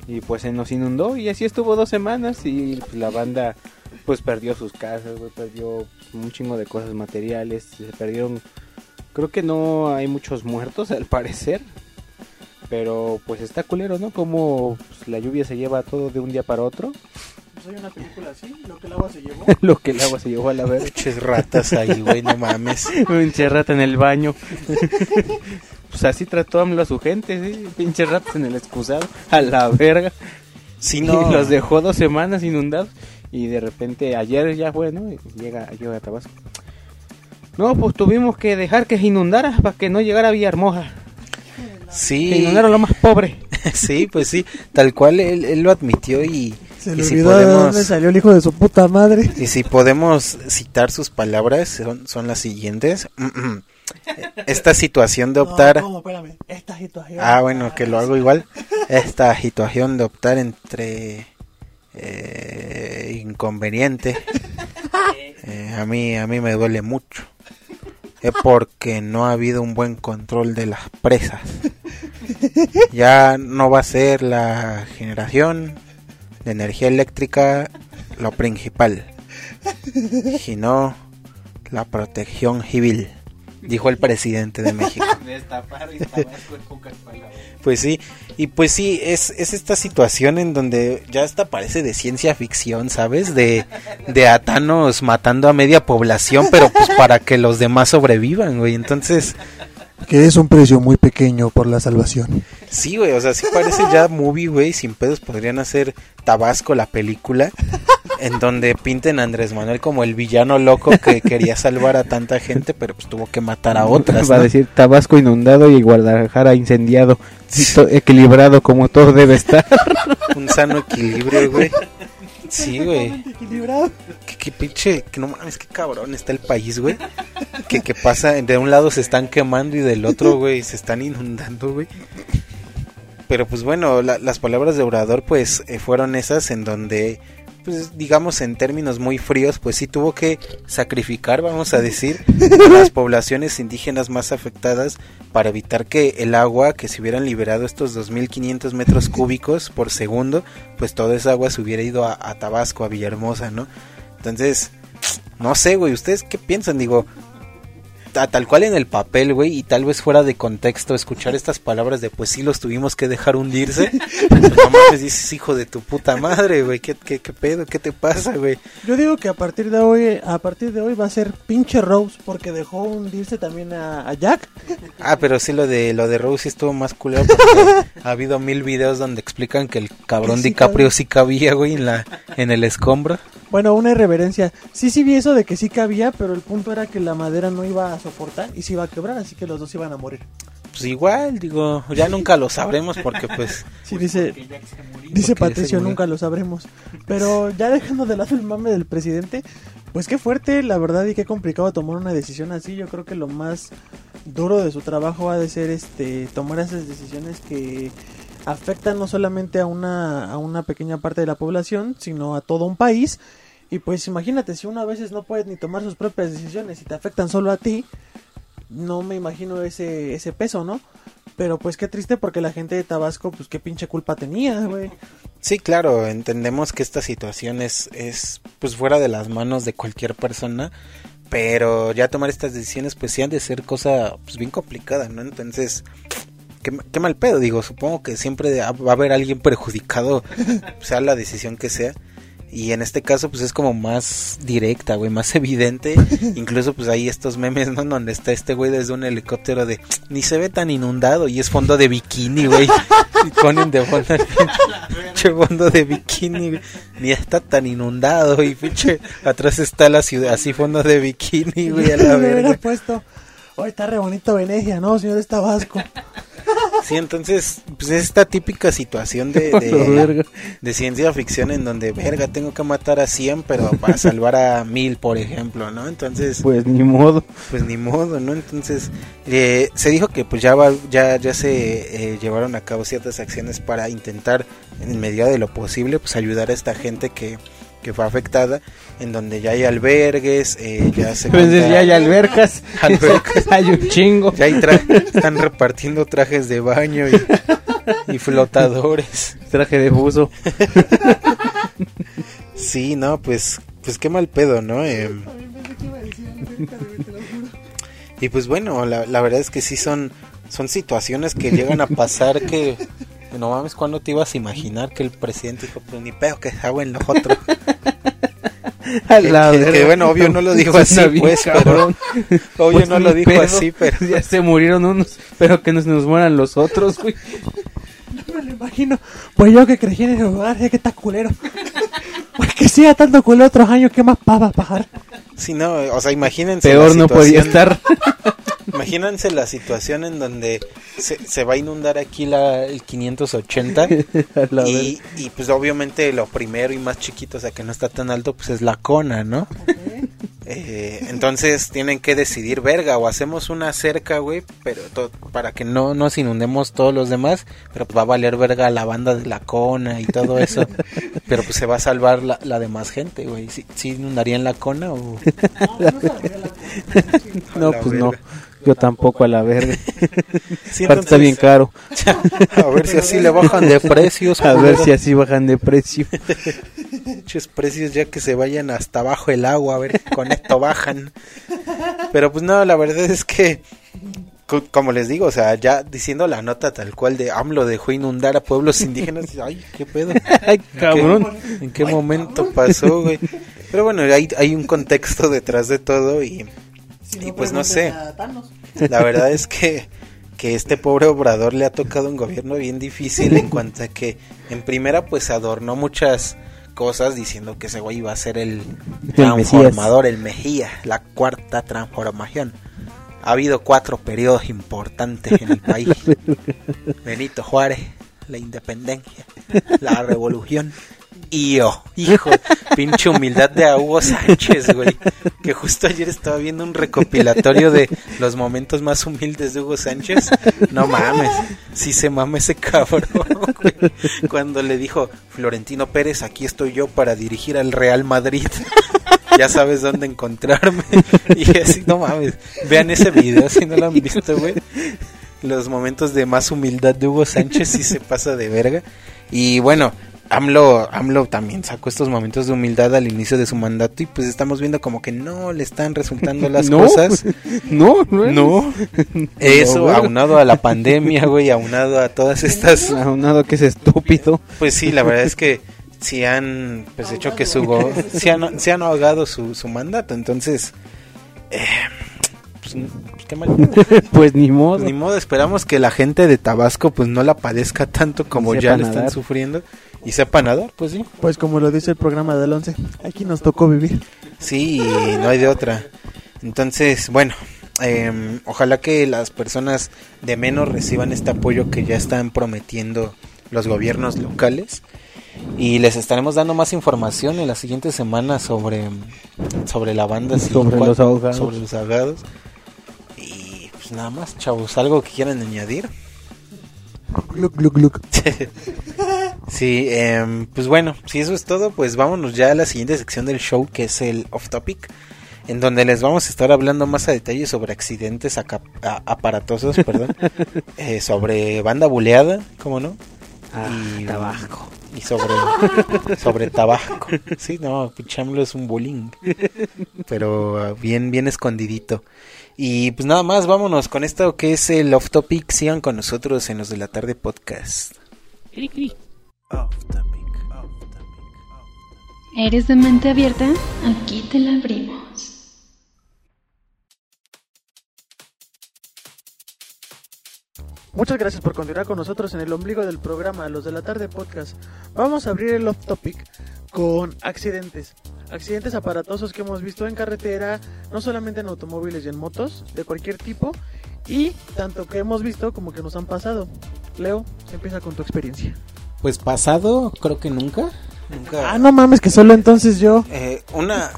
Y pues se nos inundó y así estuvo dos semanas y pues, la banda pues perdió sus casas, güey, perdió un chingo de cosas materiales, se perdieron creo que no hay muchos muertos al parecer. Pero pues está culero, ¿no? Como pues, la lluvia se lleva todo de un día para otro. Pues hay una película así, lo que el agua se llevó. lo que el agua se llevó a la verga. Pinches ratas ahí, güey, no mames. Pinche rata en el baño. Pues así trató AMLO a su gente, ¿sí? Pinche ratas en el excusado. A la verga. Sí, Y no. los dejó dos semanas inundados. Y de repente, ayer ya fue, ¿no? Y Llega, llega a Tabasco. No, pues tuvimos que dejar que se inundara para que no llegara a Villahermosa. Se Sí, inundaron lo más pobre. sí, pues sí, tal cual él, él lo admitió y, Se y le si olvidó de podemos... dónde salió el hijo de su puta madre. Y si podemos citar sus palabras, son, son las siguientes. Esta situación de optar... No, ¿cómo? Espérame. Esta situación. Ah, bueno, que lo hago igual. Esta situación de optar entre eh, inconveniente eh, a mí a mí me duele mucho. Es porque no ha habido un buen control de las presas. Ya no va a ser la generación de energía eléctrica lo principal, sino la protección civil, dijo el presidente de México. Pues sí, y pues sí, es, es esta situación en donde ya hasta parece de ciencia ficción, ¿sabes? De, de a Thanos matando a media población, pero pues para que los demás sobrevivan, güey. Entonces, Que es un precio muy pequeño por la salvación. sí, güey, o sea, sí parece ya movie, güey, sin pedos podrían hacer Tabasco la película, en donde pinten a Andrés Manuel como el villano loco que quería salvar a tanta gente, pero pues tuvo que matar a otras, Va a decir Tabasco inundado y Guadalajara incendiado. Equilibrado como todo debe estar. Un sano equilibrio, güey. Sí, güey. Equilibrado. Que, que pinche, que no mames, qué cabrón está el país, güey. Que, que pasa, de un lado se están quemando y del otro, güey, se están inundando, güey. Pero pues bueno, la- las palabras de Obrador pues eh, fueron esas en donde, pues digamos en términos muy fríos, pues sí tuvo que sacrificar, vamos a decir, a las poblaciones indígenas más afectadas para evitar que el agua, que se hubieran liberado estos 2.500 metros cúbicos por segundo, pues toda esa agua se hubiera ido a, a Tabasco, a Villahermosa, ¿no? Entonces, no sé, güey, ¿ustedes qué piensan? Digo, a tal cual en el papel, güey, y tal vez fuera de contexto escuchar estas palabras de pues sí los tuvimos que dejar hundirse. no mames, dices, hijo de tu puta madre, güey, ¿qué, qué, qué pedo? ¿Qué te pasa, güey? Yo digo que a partir de hoy, a partir de hoy va a ser pinche Rose porque dejó hundirse también a, a Jack. Ah, pero sí lo de lo de Rose sí estuvo más culero porque ha habido mil videos donde explican que el cabrón sí DiCaprio cabía. sí cabía, güey, en la en el escombro. Bueno, una irreverencia. Sí, sí vi eso de que sí cabía, pero el punto era que la madera no iba a soportar y se iba a quebrar, así que los dos iban a morir. Pues igual, digo, ya nunca lo sabremos porque pues Sí, dice, murió. dice Patricio, nunca lo sabremos. Pero ya dejando de lado el mame del presidente, pues qué fuerte, la verdad, y qué complicado tomar una decisión así. Yo creo que lo más duro de su trabajo ha de ser este tomar esas decisiones que afectan no solamente a una, a una pequeña parte de la población, sino a todo un país. Y pues imagínate, si uno a veces no puede ni tomar sus propias decisiones y te afectan solo a ti, no me imagino ese, ese peso, ¿no? Pero pues qué triste porque la gente de Tabasco, pues qué pinche culpa tenía, güey. Sí, claro, entendemos que esta situación es, es pues fuera de las manos de cualquier persona, pero ya tomar estas decisiones pues sí han de ser cosa pues bien complicada, ¿no? Entonces, qué, qué mal pedo, digo, supongo que siempre va a haber alguien perjudicado, sea la decisión que sea. Y en este caso, pues es como más directa, güey, más evidente. Incluso, pues hay estos memes, ¿no? Donde está este güey desde un helicóptero de ni se ve tan inundado y es fondo de bikini, güey. Y ponen de fondo, pinche fondo de bikini, güey. Ni está tan inundado y pinche atrás está la ciudad, así fondo de bikini, güey, a la verga. puesto. Hoy está re bonito Venecia, ¿no, señor Tabasco? Sí, entonces, pues es esta típica situación de, de ciencia ficción en donde, verga, tengo que matar a 100, pero para salvar a 1000, por ejemplo, ¿no? Entonces, Pues ni modo. pues ni modo, ¿no? Entonces, eh, se dijo que pues ya, va, ya, ya se eh, llevaron a cabo ciertas acciones para intentar, en medida de lo posible, pues ayudar a esta gente que, que fue afectada, en donde ya hay albergues, eh, ya se... Pues cuenta- ya hay albercas. Albercas. hay un chingo. ya hay tra- están repartiendo trajes de baño y, y flotadores. Traje de buzo. Sí, no, pues, pues qué mal pedo, ¿no? Em, y pues bueno, la, la verdad es que sí son, son situaciones que llegan a pasar que, no mames, ¿cuándo te ibas a imaginar que el presidente dijo, pues ni pedo que se en los otros? A Que- que- bueno, obvio no lo dijo así, bien pues, pero- cabrón. Obvio Pues no lo dijo pedo. así, pero... Ya se murieron unos, pero que nos, nos mueran los otros, güey. No me lo imagino. Pues yo que crecí en ese lugar, ya que está culero. Pues que siga tanto culero otros años, ¿qué más pava pajar? Sí, no, o sea, imagínense Peor la no podía estar. Imagínense la situación en donde se, se va a inundar aquí la, el 580 A la y, y pues obviamente lo primero y más chiquito, o sea que no está tan alto, pues es la cona, ¿no? Eh, entonces tienen que decidir, verga, o hacemos una cerca, güey, pero to- para que no nos inundemos todos los demás, pero pues va a valer verga la banda de la cona y todo eso, pero pues se va a salvar la, la demás gente, güey. ¿Sí, sí inundarían la cona o...? No, la pues no. verga. Yo tampoco a la verga. Sí, está bien caro. A ver si así le bajan de precios. A ver si así bajan de precio. Pinches precios ya que se vayan hasta abajo el agua, a ver con esto bajan. Pero pues no, la verdad es que, co- como les digo, o sea, ya diciendo la nota tal cual de AMLO dejó inundar a pueblos indígenas, ay, qué pedo. Ay, cabrón. ¿En qué momento pasó, güey? Pero bueno, hay, hay un contexto detrás de todo y Y pues no sé. la verdad es que, que este pobre obrador le ha tocado un gobierno bien difícil en cuanto a que en primera pues adornó muchas cosas diciendo que ese güey iba a ser el transformador, el Mejía, la cuarta transformación. Ha habido cuatro periodos importantes en el país. Benito Juárez, la independencia, la revolución yo, hijo, pinche humildad de Hugo Sánchez, güey. Que justo ayer estaba viendo un recopilatorio de los momentos más humildes de Hugo Sánchez. No mames, sí se mama ese cabrón, güey. Cuando le dijo, Florentino Pérez, aquí estoy yo para dirigir al Real Madrid. Ya sabes dónde encontrarme. Y así, no mames. Vean ese video si no lo han visto, güey. Los momentos de más humildad de Hugo Sánchez sí se pasa de verga. Y bueno, AMLO, AMLO también sacó estos momentos de humildad al inicio de su mandato y pues estamos viendo como que no le están resultando las No, cosas. No, no. No, eso aunado a la pandemia, güey, aunado a todas estas, Aunado que es estúpido. pues sí, la verdad es que sí han, pues hecho que su, go- sí han, sí han ahogado su, su mandato, entonces, eh, pues, qué mal. Pues ni modo. Ni modo, esperamos que la gente de Tabasco pues no la padezca tanto como ya le están sufriendo y sepa nadar, pues sí. Pues como lo dice el programa del 11, aquí nos tocó vivir. Sí, no hay de otra. Entonces, bueno, em, ojalá que las personas de menos reciban este apoyo que ya están prometiendo los gobiernos locales. Y les estaremos dando más información en las siguientes semanas sobre, sobre la banda. Sobre los ahogados. Sobre los ahogados. Y pues nada más, chavos, algo que quieran añadir. Gluc, gluc, gluc. Sí, em, pues bueno, si eso es todo, pues vámonos ya a la siguiente sección del show, que es el off topic, en donde les vamos a estar hablando más a detalle sobre accidentes a- aparatosos, perdón, eh, sobre banda buleada, ¿cómo no? y Tabasco. Y sobre, sobre tabaco. Sí, no, Pichamlo es un bullying. Pero ah, bien, bien escondidito. Y pues nada más, vámonos con esto que es el off topic. Sigan con nosotros en los de la tarde podcast. Off topic. ¿Eres de mente abierta? Aquí te la abrimos. Muchas gracias por continuar con nosotros en el ombligo del programa Los de la Tarde Podcast. Vamos a abrir el off topic con accidentes. Accidentes aparatosos que hemos visto en carretera, no solamente en automóviles y en motos, de cualquier tipo. Y tanto que hemos visto como que nos han pasado. Leo, empieza con tu experiencia. Pues pasado, creo que nunca. Nunca. Ah, no mames, que solo entonces yo. Eh, una.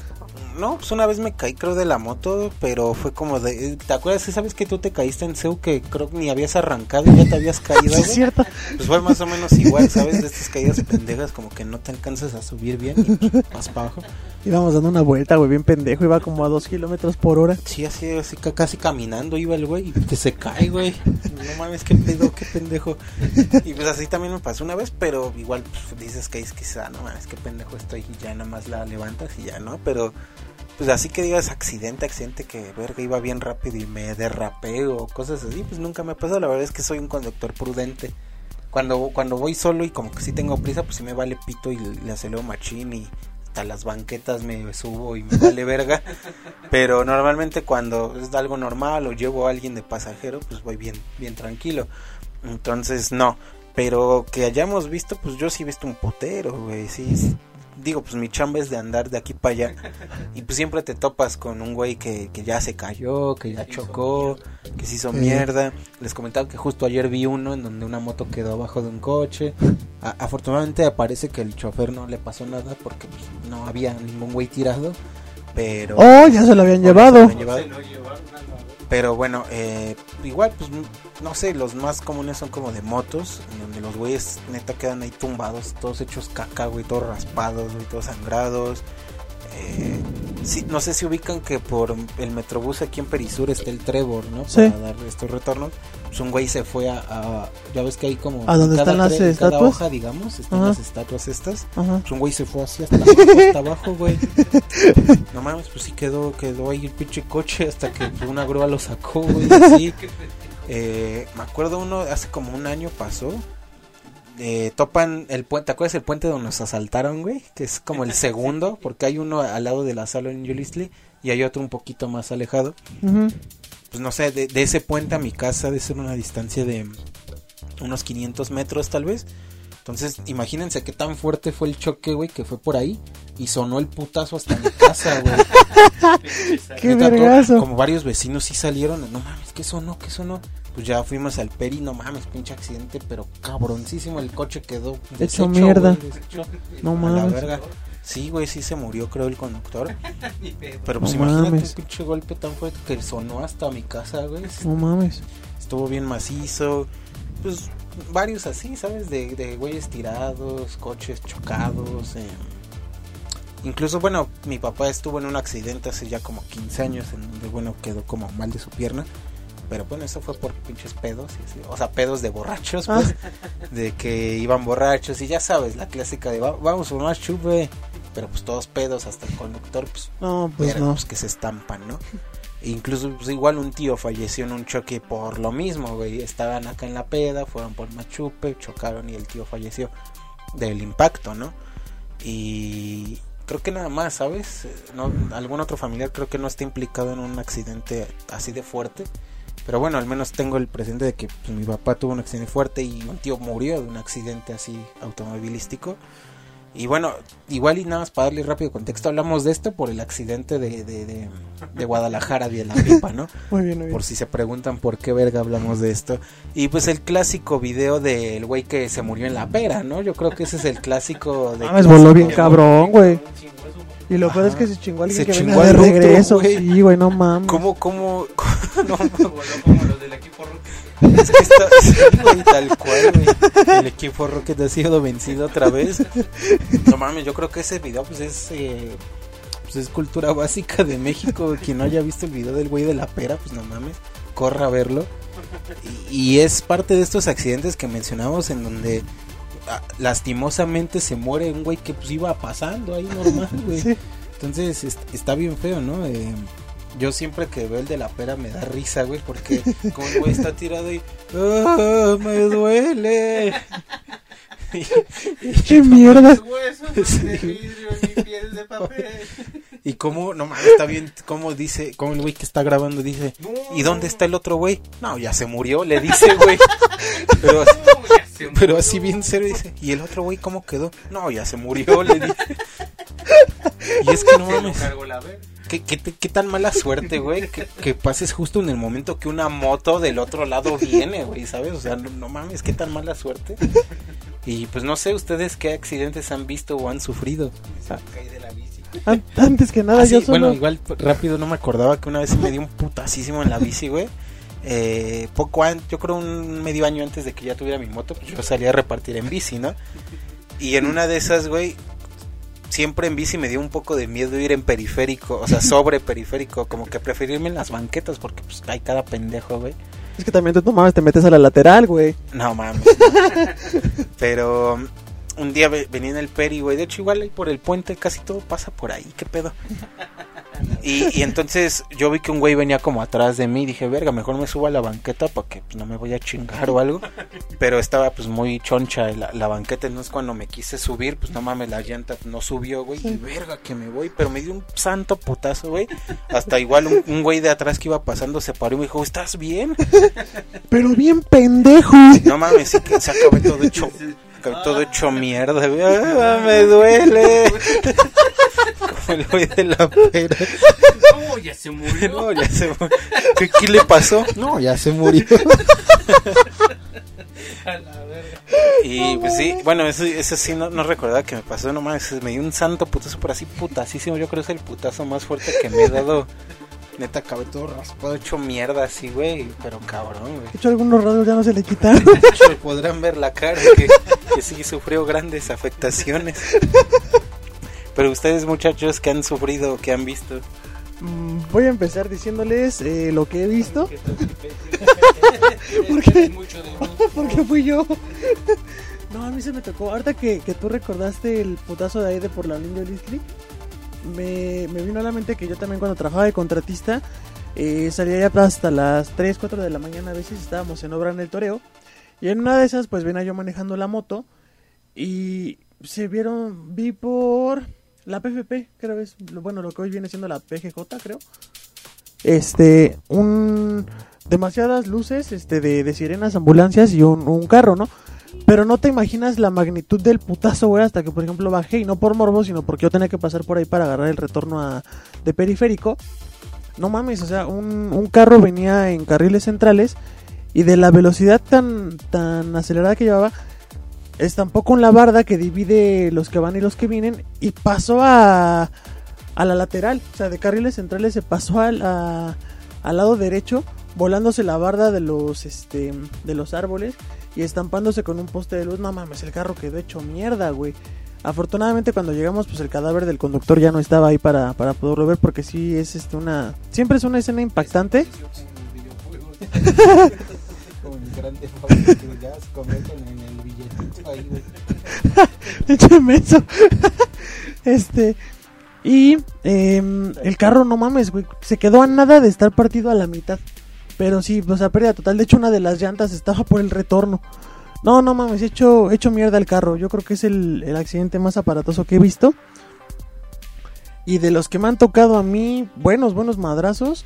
No, pues una vez me caí, creo, de la moto, pero fue como de. ¿Te acuerdas? ¿Sabes que tú te caíste en Seu que creo que ni habías arrancado y ya te habías caído? Sí, es cierto. Pues fue más o menos igual, ¿sabes? De estas caídas pendejas, como que no te alcanzas a subir bien y más para abajo. Íbamos dando una vuelta, güey, bien pendejo. Iba como a dos kilómetros por hora. Sí, así, así ca- casi caminando iba el güey y que se cae, güey. No mames, qué pedo, qué pendejo. Y pues así también me pasó una vez, pero igual pues, dices que es quizá, no mames, qué pendejo estoy y ya nada más la levantas y ya, ¿no? Pero pues así que digas accidente, accidente que verga iba bien rápido y me derrapé o cosas así, pues nunca me ha pasado. La verdad es que soy un conductor prudente. Cuando, cuando voy solo y como que sí tengo prisa, pues sí me vale pito y le acelero machín y hasta las banquetas me subo y me vale verga. Pero normalmente cuando es algo normal o llevo a alguien de pasajero, pues voy bien, bien tranquilo. Entonces, no. Pero que hayamos visto, pues yo sí he visto un potero, güey. Sí. Digo, pues mi chamba es de andar de aquí para allá. Y pues siempre te topas con un güey que, que ya se cayó, que ya chocó, que se hizo Sí. mierda. Les comentaba que justo ayer vi uno en donde una moto quedó abajo de un coche. A- afortunadamente parece que el chofer no le pasó nada porque pues, no había ningún güey tirado. Pero... Oh, ya se lo habían llevado. se lo han llevado. Pero bueno, eh, igual, pues no sé, los más comunes son como de motos, en donde los güeyes neta quedan ahí tumbados, todos hechos caca, güey, todos raspados, güey, todos sangrados. Eh, sí, no sé si ubican que por el metrobús aquí en Perisur está el Trevor, ¿no? Sí. Para dar estos retornos. Pues un güey se fue a, a- ya ves que hay como ¿A cada están las en cada estatuas? hoja, digamos, están Ajá. las estatuas estas. Ajá. Pues un güey se fue así hasta abajo, hasta abajo, güey. No mames, pues sí quedó, quedó ahí el pinche coche hasta que una grúa lo sacó, güey. así. Eh, me acuerdo uno, hace como un año pasó. Eh, topan el puente, ¿te acuerdas el puente donde nos asaltaron, güey? Que es como el segundo, porque hay uno al lado de la sala en Yulisli y hay otro un poquito más alejado. Ujú. Pues no sé, de, de ese puente a mi casa debe ser una distancia de unos 500 metros tal vez. Entonces, imagínense qué tan fuerte fue el choque, güey, que fue por ahí y sonó el putazo hasta mi casa, güey. Qué vergazo. Como varios vecinos sí salieron, no mames, ¿qué sonó? ¿Qué sonó? Pues ya fuimos al peri, no mames, pinche accidente, pero cabroncísimo, el coche quedó Hecho mierda. No a la mames. verga. Sí, güey, sí se murió, creo, el conductor. Pero pues No imagínate mames. un pinche golpe tan fuerte que sonó hasta mi casa, güey. No mames. Estuvo bien macizo. Pues varios así, ¿sabes? De, de güeyes tirados, coches chocados. eh. Incluso, bueno, mi papá estuvo en un accidente hace ya como 15 años en donde, bueno, quedó como mal de su pierna. Pero bueno, eso fue por pinches pedos, o sea, pedos de borrachos, Ah. pues, de que iban borrachos y ya sabes, la clásica de "Va- vamos por más chupe, pero pues todos pedos, hasta el conductor, pues, No, pues no. pues, que se estampan, ¿no? E Incluso, pues igual un tío falleció en un choque por lo mismo, güey. Estaban acá en la peda, fueron por más chupe, chocaron y el tío falleció del impacto, ¿no? Y creo que nada más, ¿sabes? No, algún otro familiar creo que no está implicado en un accidente así de fuerte. Pero bueno, al menos tengo el presente de que pues, mi papá tuvo un accidente fuerte y un tío murió de un accidente así automovilístico. Y bueno, igual y nada más para darle rápido contexto, hablamos de esto por el accidente de, de, de, de Guadalajara de la pipa, ¿no? Muy bien, muy bien. Por si se preguntan por qué verga hablamos de esto. Y pues el clásico video del güey que se murió en la pera, ¿no? Yo creo que ese es el clásico de... Ah, me voló bien cabrón, güey. Y lo peor es que se chingó alguien Se que chingó venía de regreso. güey. Sí, güey, no mames. ¿Cómo, cómo? no, Voló como los del equipo Rocket. es que está, sí, tal cual, güey. El equipo Rocket ha sido vencido otra vez. No mames, yo creo que ese video pues es... eh, pues es cultura básica de México. Quien no haya visto el video del güey de la pera, pues no mames, corra a verlo. Y, y es parte de estos accidentes que mencionamos en donde lastimosamente se muere un güey que pues iba pasando ahí normal, güey. Sí. Entonces est- está bien feo, ¿no? Eh, yo siempre que veo el de la pera me da risa, güey, porque como el güey está tirado y "Ah, me duele. y, ¡Qué mierda! Mis huesos son Sí. de vidrio y mi piel de papel. Y como, no mames, está bien, como dice, como el güey que está grabando dice, ¿y dónde está el otro güey? No, ya se murió, le dice, güey. Pero, así- No, pero así bien serio dice, ¿y el otro güey cómo quedó? No, ya se murió, le dice. Y es que no mames. ¿Qué, qué, qué tan mala suerte, güey, que, que pases justo en el momento que una moto del otro lado viene, güey, ¿sabes? O sea, no, no mames, qué tan mala suerte. Y pues no sé, ustedes qué accidentes han visto o han sufrido. Se me Antes que nada, Ah, sí, yo solo. Bueno, igual rápido no me acordaba que una vez me dio un putasísimo en la bici, güey. Eh, poco antes, yo creo un medio año antes de que ya tuviera mi moto, pues yo salía a repartir en bici, ¿no? Y en una de esas, güey, siempre en bici me dio un poco de miedo ir en periférico, o sea, sobre periférico, como que preferirme en las banquetas porque pues hay cada pendejo, güey. Es que también tú no mames, te metes a la lateral, güey. No mames. no. Pero un día ve- venía en el peri, güey. De hecho, igual ahí por el puente casi todo pasa por ahí. ¿Qué pedo? Y, y entonces yo vi que un güey venía como atrás de mí. Dije, verga, mejor me subo a la banqueta porque pues, no me voy a chingar o algo. Pero estaba pues muy choncha la, la banqueta. Entonces cuando me quise subir, pues no mames, la llanta no subió, güey. Y verga, que me voy. Pero me dio un santo putazo, güey. Hasta igual un, un güey de atrás que iba pasando se paró y me dijo, ¿estás bien? Pero bien pendejo. No mames, sí que se acabó todo hecho, todo hecho mierda. Ah, me duele. Como el güey de la pera. No, ya se murió. No, ya se mu- ¿Qué, qué le pasó? No, ya se murió. A la verga. Y pues sí, bueno, eso, eso sí no, no recordaba que me pasó, no mames, me dio un santo putazo por así putasísimo. Yo creo que es el putazo más fuerte que me he dado. Neta, acabé todo raspado, hecho mierda así, güey. Pero cabrón, güey. De hecho, algunos rasgos ya no se le quitaron. De hecho, podrán ver la cara que, que sí sufrió grandes afectaciones. Pero ustedes, muchachos, que han sufrido, que han visto. Mm, Voy a empezar diciéndoles eh, lo que he visto. ¿Por qué? Mucho de mí. Porque fui yo. No, a mí se me tocó. Ahorita que, que tú recordaste el putazo de aire por la Lindo Listli, me, me vino a la mente que yo también cuando trabajaba de contratista eh, salía ya hasta las 3, 4 de la mañana. A veces estábamos en obra en el toreo. Y en una de esas, pues venía yo manejando la moto. Y se vieron, vi por la PFP, creo es, bueno, lo que hoy viene siendo la PGJ, creo. Este, un demasiadas luces este de, de sirenas, ambulancias y un, un carro, ¿no? Pero no te imaginas la magnitud del putazo, güey, hasta que por ejemplo bajé y no por morbo, sino porque yo tenía que pasar por ahí para agarrar el retorno a, de periférico. No mames, o sea, un, un carro venía en carriles centrales y de la velocidad tan, tan acelerada que llevaba, estampó con la barda que divide los que van y los que vienen y pasó a, a la lateral, o sea, de carriles centrales se pasó al, a- al lado derecho, volándose la barda de los, este, de los árboles y estampándose con un poste de luz. No mames, el carro quedó hecho mierda, güey. Afortunadamente cuando llegamos, pues el cadáver del conductor ya no estaba ahí para, para poderlo ver porque sí es este una... Siempre es una escena impactante. Este. Y em, el carro, no mames, güey. Se quedó a nada de estar partido a la mitad. Pero sí, o sea, pérdida total. De hecho, una de las llantas estaba por el retorno. No, no mames, he hecho, he hecho mierda el carro. Yo creo que es el, el accidente más aparatoso que he visto. Y de los que me han tocado a mí, buenos, buenos madrazos.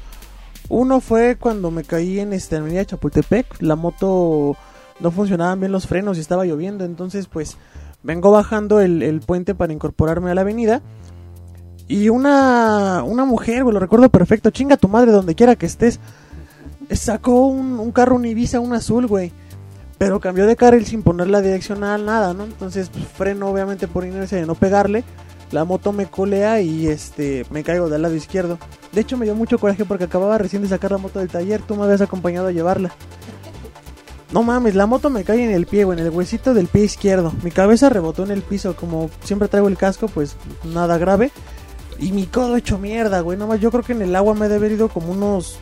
Uno fue cuando me caí en esta avenida Chapultepec. La moto no funcionaban bien los frenos y estaba lloviendo. Entonces, pues, vengo bajando el, el puente para incorporarme a la avenida. Y una, una mujer, güey, lo recuerdo perfecto. Chinga tu madre donde quiera que estés. Sacó un, carro, un Ibiza, un azul, güey. Pero cambió de carril sin poner la direccional, nada, ¿no? Entonces, pues, freno obviamente por inercia de no pegarle. La moto me colea y este me caigo del lado izquierdo. De hecho, me dio mucho coraje porque acababa recién de sacar la moto del taller. Tú me habías acompañado a llevarla. No mames, la moto me cae en el pie, güey, en el huesito del pie izquierdo. Mi cabeza rebotó en el piso, como siempre traigo el casco, pues nada grave. Y mi codo hecho mierda, güey. Nomás yo creo que en el agua me debe haber ido como unos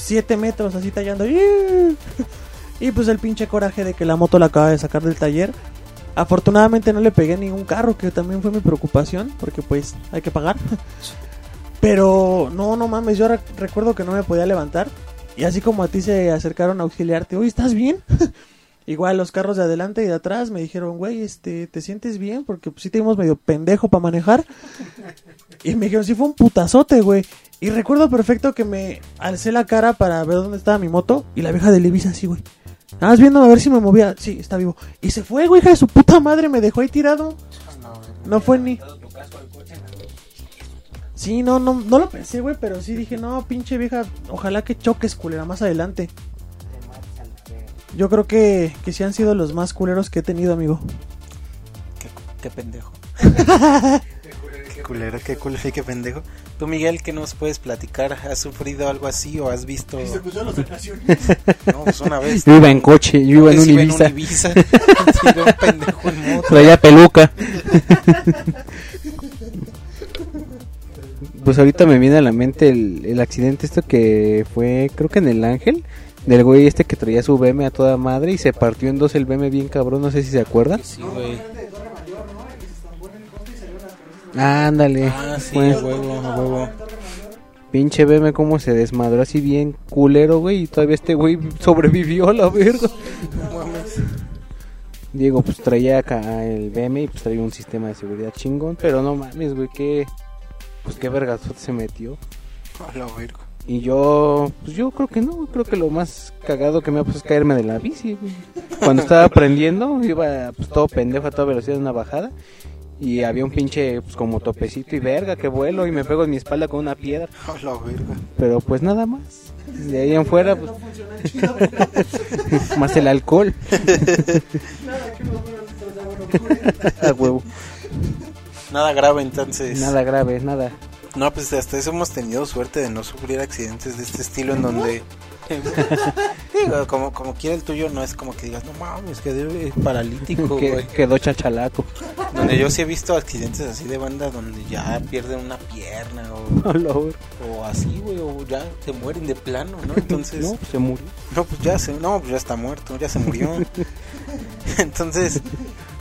7 metros así tallando. Y pues el pinche coraje de que la moto la acaba de sacar del taller. Afortunadamente no le pegué ningún carro, que también fue mi preocupación, porque pues hay que pagar. Pero no, no mames, yo re- recuerdo que no me podía levantar. Y así como a ti se acercaron a auxiliarte, oye, ¿estás bien? Igual los carros de adelante y de atrás me dijeron, güey, este, ¿te sientes bien? Porque pues sí te vimos medio pendejo para manejar. Y me dijeron, sí fue un putazote, güey. Y recuerdo perfecto que me alcé la cara para ver dónde estaba mi moto y la vieja de Ibiza así, güey. Nada más viendo a ver si me movía. Sí, está vivo. Y se fue, güey, hija de su puta madre, me dejó ahí tirado. No fue ni... Sí, no, no, no lo pensé, güey, pero sí dije, no, pinche vieja, ojalá que choques, culera, más adelante. Yo creo que, que sí han sido los más culeros que he tenido, amigo. Qué, qué pendejo. qué culero, qué culero y qué pendejo. Tú, Miguel, ¿qué nos puedes platicar? ¿Has sufrido algo así o has visto? No, pues una vez. Yo iba en coche, yo iba en un Ibiza. Ibiza. Sí, iba un pendejo en moto. Traía peluca. Pues ahorita me viene a la mente el, el accidente esto que fue, creo que en el Ángel, del güey este que traía su BM a toda madre y se partió en dos el BM bien cabrón, no sé si se acuerdan. Sí, güey. Ándale. Ah, sí, fue. a huevo, a huevo. Pinche BM como se desmadró así bien culero, güey, y todavía este güey sobrevivió a la verga. No mames. Diego pues traía acá el BM y pues traía un sistema de seguridad chingón, pero no mames, güey, que pues qué vergazote se metió. A la verga. Y yo, pues yo creo que no, creo que lo más cagado que me ha puesto es caerme de la bici. güey. Cuando estaba aprendiendo, iba pues todo pendejo a toda velocidad en una bajada. Y había un pinche, pues como topecito y verga, que vuelo y me pego en mi espalda con una piedra. Pero pues nada más. De ahí en fuera, pues. más el alcohol. A huevo. Nada grave entonces. Nada grave, nada. No, pues hasta eso hemos tenido suerte de no sufrir accidentes de este estilo en donde... Digo, como, como quiera el tuyo, no es como que digas, no mames, que debe paralítico, Que- quedó chachalaco. Donde yo sí he visto accidentes así de banda donde ya pierden una pierna o, o así, güey, o ya se mueren de plano, ¿no? Entonces, No, no, pues se murió. pues ya se, no, pues ya está muerto, ya se murió. Entonces,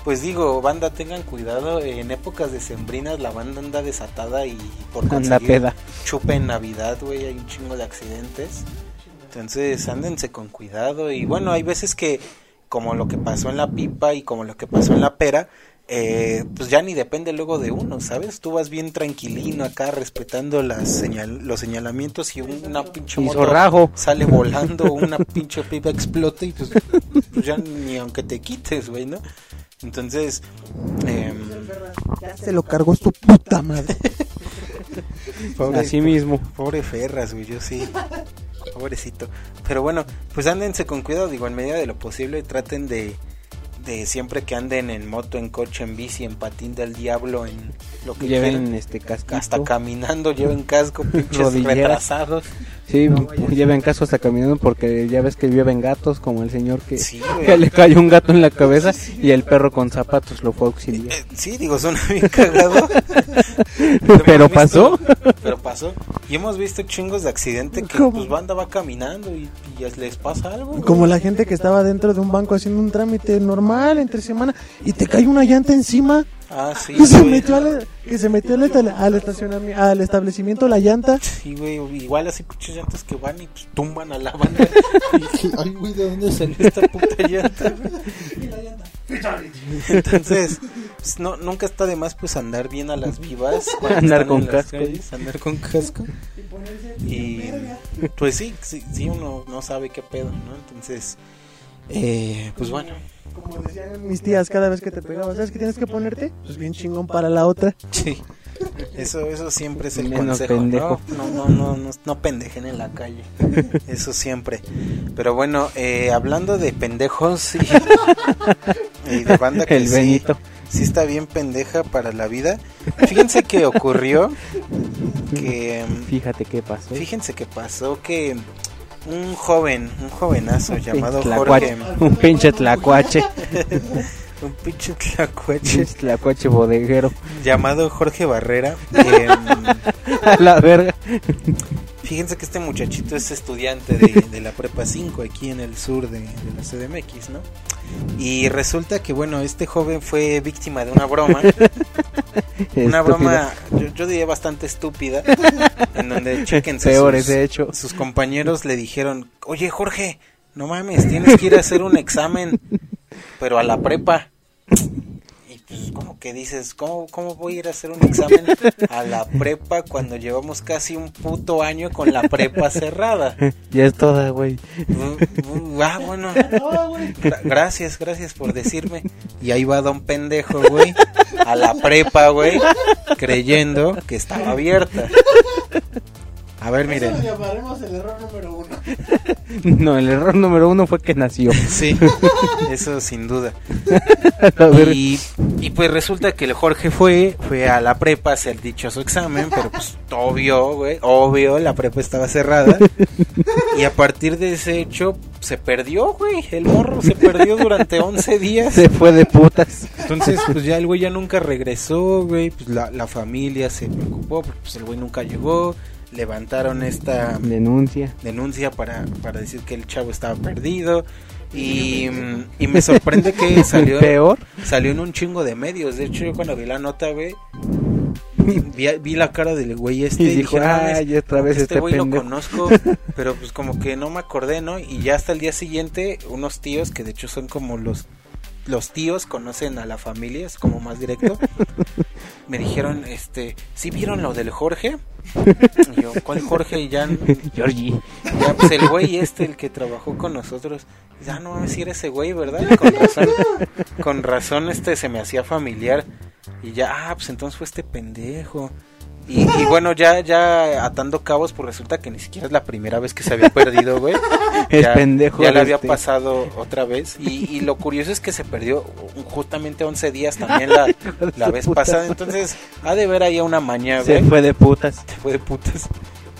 pues digo, banda, tengan cuidado, en épocas decembrinas la banda anda desatada y por conseguir peda. chupe en Navidad, güey, hay un chingo de accidentes. Entonces, ándense con cuidado. Y bueno, hay veces que, como lo que pasó en la pipa y como lo que pasó en la pera, eh, pues ya ni depende luego de uno, ¿sabes? Tú vas bien tranquilino acá respetando las señal los señalamientos y una pinche moto sale volando, una pinche pipa explota y pues, pues ya ni aunque te quites, güey, ¿no? Entonces, em, Se lo cargó su puta madre. pobre- Así mismo. Pobre Ferras, güey, yo sí. Pobrecito. Pero bueno, pues ándense con cuidado, digo, en medida de lo posible, traten de, de siempre que anden en moto, en coche, en bici, en patín del diablo, en lo que Lleven quieran. este casco. Hasta caminando lleven casco, pinches retrasados. Sí, lleven caso hasta caminando porque ya ves que llueven gatos como el señor que, Sí, que güey. le cayó un gato en la cabeza y el perro con zapatos lo fue a auxiliar. Eh, sí, digo, suena bien cagado. Pero pasó. visto- pero pasó. Y hemos visto chingos de accidente que ¿Cómo? pues banda va caminando y, y les pasa algo. güey. Como la gente que estaba dentro de un banco haciendo un trámite normal entre semana y te cae una llanta encima. Ah, sí, Que se metió al, que se metió al, esta- al estacionamiento, al establecimiento la llanta. Sí, güey, igual así pinches llantas que van y pues, tumban a la banda. Y dije, ay, güey, ¿de dónde salió esta puta llanta? güey? Entonces, pues, no, nunca está de más pues andar bien a las vivas. Andar con casco. calles, andar con casco. Y pues sí, sí, sí, uno no sabe qué pedo, ¿no? Entonces, eh, pues bueno, Como decían mis tías cada vez que te pegabas, ¿sabes qué tienes que ponerte? Pues bien chingón para la otra. sí. Eso, eso siempre es el Menos consejo, pendejo. ¿no? No, no, no, no, no pendejen en la calle. Eso siempre. Pero bueno, eh, hablando de pendejos y, y de banda que El sí- Benito. sí está bien pendeja para la vida. Fíjense que ocurrió que Fíjate qué pasó. fíjense que pasó que un joven, un jovenazo llamado. Jorge, Un pinche tlacuache. un pinche tlacuache tlacuache bodeguero. llamado Jorge Barrera. A la verga. Fíjense que este muchachito es estudiante de, de la Prepa 5 aquí en el sur de, de la CDMX, ¿no? Y resulta que, bueno, este joven fue víctima de una broma, una broma, yo, yo diría bastante estúpida, en donde, chequense, Peores, sus, de hecho. sus compañeros le dijeron, oye Jorge, no mames, tienes que ir a hacer un examen, pero a la prepa. Pues como que dices, ¿cómo, ¿cómo voy a ir a hacer un examen a la prepa cuando llevamos casi un puto año con la prepa cerrada? Ya es toda, güey. Uh, uh, ah, bueno. Gra- gracias, gracias por decirme. Y ahí va don pendejo, güey, a la prepa, güey, creyendo que estaba abierta. A ver, miren. llamaremos el error número uno. No, el error número uno fue que nació. Sí, eso sin duda. Y, y pues resulta que el Jorge fue, fue a la prepa a hacer dichoso examen, pero pues obvio, güey, obvio, la prepa estaba cerrada. Y a partir de ese hecho se perdió, güey, el morro se perdió durante 11 días. Se fue de putas. Entonces, pues ya el güey ya nunca regresó, güey, pues la, la familia se preocupó, porque pues el güey nunca llegó, levantaron esta Denuncia. denuncia para, para decir que el chavo estaba perdido. Y, y me sorprende que salió Peor. salió en un chingo de medios. De hecho, yo cuando vi la nota, güey, vi, vi- la cara del güey este Y y, dijo, dije, "No mames, ay, otra vez este este güey lo pendejo". conozco, pero pues como que no me acordé, ¿no? Y ya hasta el día siguiente, unos tíos que de hecho son como los los tíos conocen a la familia, es como más directo. Me dijeron, este, ¿sí vieron lo del Jorge? Y yo, ¿cuál Jorge? Y ya, Georgie. ya, pues el güey este, el que trabajó con nosotros. Ya no mames, si era ese güey, ¿verdad? Y Con razón, con razón este se me hacía familiar. Y ya, ah, pues entonces fue este pendejo. Y, y bueno, ya, ya atando cabos, pues resulta que ni siquiera es la primera vez que se había perdido, güey. Es ya, pendejo Ya le había este. pasado otra vez. Y, y lo curioso es que se perdió justamente 11 días también la, la vez pasada. Entonces, ha de ver ahí una maña, Se güey. fue de putas. Se fue de putas.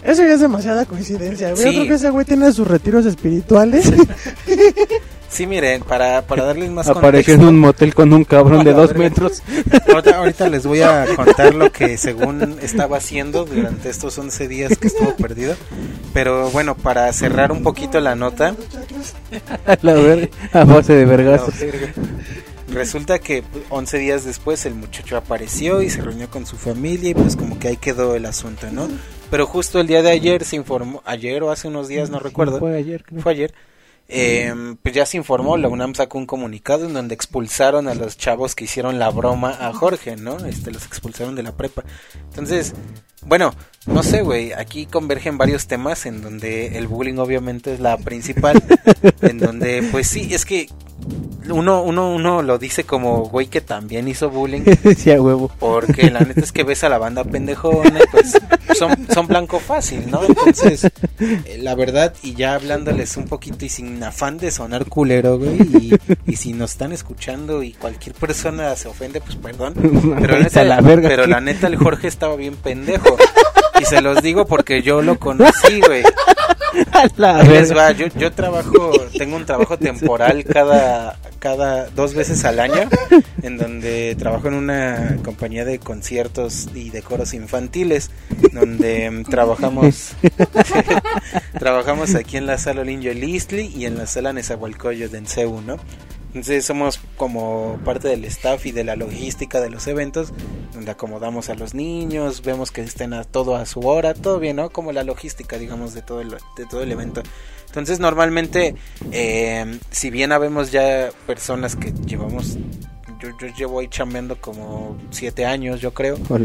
Eso ya es demasiada coincidencia, güey. Sí. Yo creo que ese güey tiene sus retiros espirituales. Sí, miren, para, para darles más Apareció en un motel con un cabrón de dos metros. Ahorita, ahorita les voy a contar lo que según estaba haciendo durante estos 11 días que estuvo perdido. Pero bueno, para cerrar un poquito la nota, A la verga. A base de vergazos. resulta que 11 días después el muchacho apareció y se reunió con su familia y pues como que ahí quedó el asunto, ¿no? Pero justo el día de ayer se informó, ayer o hace unos días, no recuerdo, Fue ayer, creo. fue ayer, eh, pues ya se informó, la UNAM sacó un comunicado en donde expulsaron a los chavos que hicieron la broma a Jorge, ¿no? Este, los expulsaron de la prepa. Entonces, bueno, no sé, güey, aquí convergen varios temas en donde el bullying obviamente es la principal, en donde, pues sí, es que uno, uno, uno lo dice como güey que también hizo bullying. sí, a huevo. Porque la neta es que ves a la banda pendejona, pues son, son blanco fácil, ¿no? Entonces, eh, la verdad, y ya hablándoles un poquito y sin afán de sonar culero, güey, y, y si nos están escuchando y cualquier persona se ofende, pues perdón. Pero la neta, la verga. pero la neta el Jorge estaba bien pendejo. Y se los digo porque yo lo conocí, güey. A va, yo, yo trabajo, tengo un trabajo temporal cada, cada dos veces al año, en donde trabajo en una compañía de conciertos y de coros infantiles, donde mm, trabajamos, trabajamos aquí en la sala Olinjo Listli y en la sala Nezahualcóyotl en CEU, ¿no? Entonces somos como parte del staff y de la logística de los eventos, donde acomodamos a los niños, vemos que estén a todo a su hora, todo bien, ¿no? Como la logística, digamos, de todo el, de todo el evento. Entonces normalmente, eh, si bien habemos ya personas que llevamos, yo, yo llevo ahí chambeando como siete años, yo creo. A.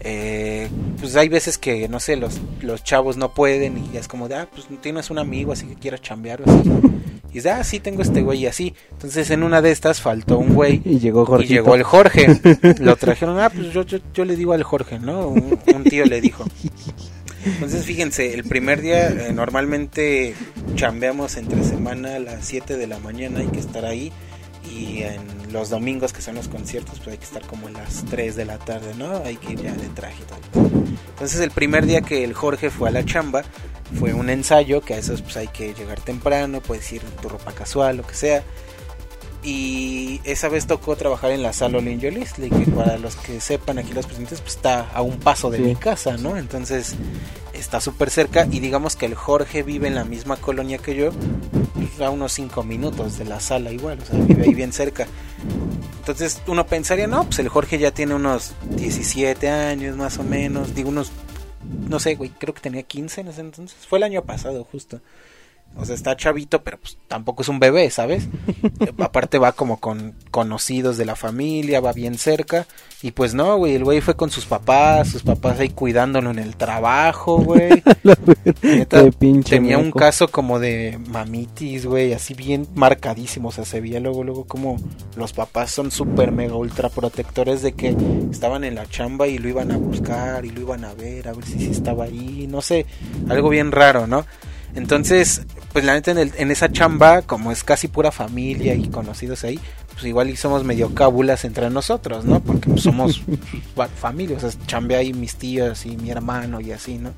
Eh, pues hay veces que, no sé, los, los chavos no pueden y es como de, ah, pues tienes un amigo así que quiera chambear o así. Y dice, ah, sí, tengo este güey y así. Entonces en una de estas faltó un güey Y llegó Jorge. y llegó el Jorge. Lo trajeron, ah, pues yo, yo, yo le digo al Jorge, ¿no? Un, un tío le dijo. Entonces fíjense, el primer día eh, normalmente chambeamos entre semana a las 7 de la mañana, hay que estar ahí. Y en los domingos que son los conciertos, pues hay que estar como a las 3 de la tarde, ¿no? Hay que ir ya de traje y todo. Entonces el primer día que el Jorge fue a la chamba, fue un ensayo, que a esos pues hay que llegar temprano, puedes ir en tu ropa casual, lo que sea. Y esa vez tocó trabajar en la sala Olinjo Listley, que para los que sepan aquí los presentes, pues está a un paso de Sí. mi casa, ¿no? Entonces está súper cerca y digamos que el Jorge vive en la misma colonia que yo, pues, a unos 5 minutos de la sala igual, o sea, vive ahí bien cerca. Entonces uno pensaría, no, pues el Jorge ya tiene unos 17 años más o menos, digo unos, no sé, güey, creo que tenía 15 en ese entonces, fue el año pasado justo. O sea, está chavito, pero pues tampoco es un bebé, ¿sabes? Aparte va como con conocidos de la familia, va bien cerca. Y pues no, güey, el güey fue con sus papás, sus papás ahí cuidándolo en el trabajo, güey. Tenía un caso como de mamitis, güey, así bien marcadísimo. O sea, se veía luego, luego como los papás son súper mega ultra protectores de que estaban en la chamba y lo iban a buscar y lo iban a ver, a ver si sí estaba ahí, no sé, algo bien raro, ¿no? Entonces, pues la neta en, el- en esa chamba, como es casi pura familia y conocidos ahí, pues igual y somos medio cábulas entre nosotros, ¿no? Porque pues, somos fa- familia, o sea, chambea ahí mis tíos y mi hermano y así, ¿no?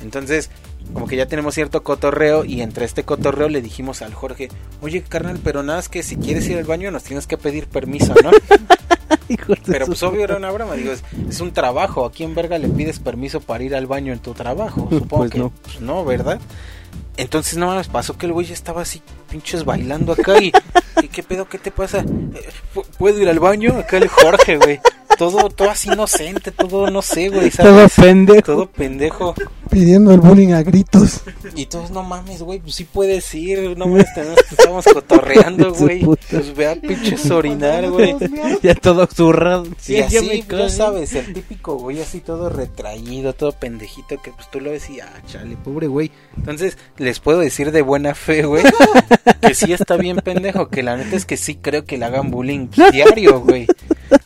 Entonces, como que ya tenemos cierto cotorreo y entre este cotorreo le dijimos al Jorge, oye carnal, pero nada es que si quieres ir al baño nos tienes que pedir permiso, ¿no? Pero pues obvio era una broma, digo, es, es un trabajo, ¿a quién verga le pides permiso para ir al baño en tu trabajo? Supongo Pues que no. pues no, ¿verdad? Entonces no mames, pasó que el güey ya estaba así pinches bailando acá y, y ¿qué pedo? ¿Qué te pasa? Eh, ¿pu- ¿Puedo ir al baño? Acá el Jorge, güey. Todo, todo así inocente, todo no sé, güey, Todo ¿sabes? pendejo. Todo pendejo. Pidiendo el bullying a gritos. Y todos, no mames, güey, pues sí puedes ir, no mames, estamos cotorreando, güey. Pues ve a pinches orinar, güey. ya todo zurrado. y ya así, pues, cagué. ya sabes, el típico güey así todo retraído, todo pendejito, que pues tú lo ves y, ah, chale, pobre güey. Entonces, les puedo decir de buena fe, güey, que sí está bien pendejo, que la neta es que sí creo que le hagan bullying diario, güey.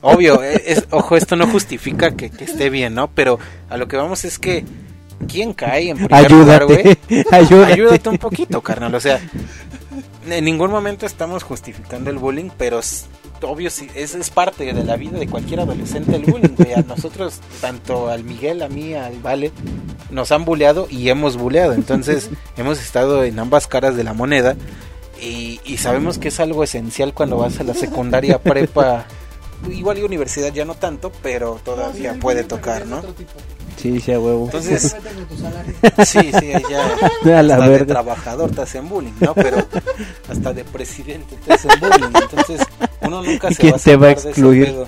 Obvio, eh, es, ojo, esto no justifica que, que esté bien, ¿no? Pero a lo que vamos es que, ¿quién cae en primer lugar, güey? Ayúdate. Ayúdate. Ayúdate un poquito, carnal. O sea, en ningún momento estamos justificando el bullying, pero es obvio, sí, es, es parte de la vida de cualquier adolescente el bullying. güey. A nosotros, tanto al Miguel, a mí, al Vale, nos han bulleado y hemos bulleado. Entonces, hemos estado en ambas caras de la moneda. Y, y sabemos que es algo esencial cuando vas a la secundaria, prepa, igual y universidad ya no tanto, pero todavía puede tocar, ¿no? Sí, sí, a huevo. Entonces, sí, sí, ya A la hasta de trabajador te hacen bullying, ¿no? Pero hasta de presidente te hacen bullying. Entonces, uno nunca ¿Y se quién va a te va a zafar de ese excluir? pedo.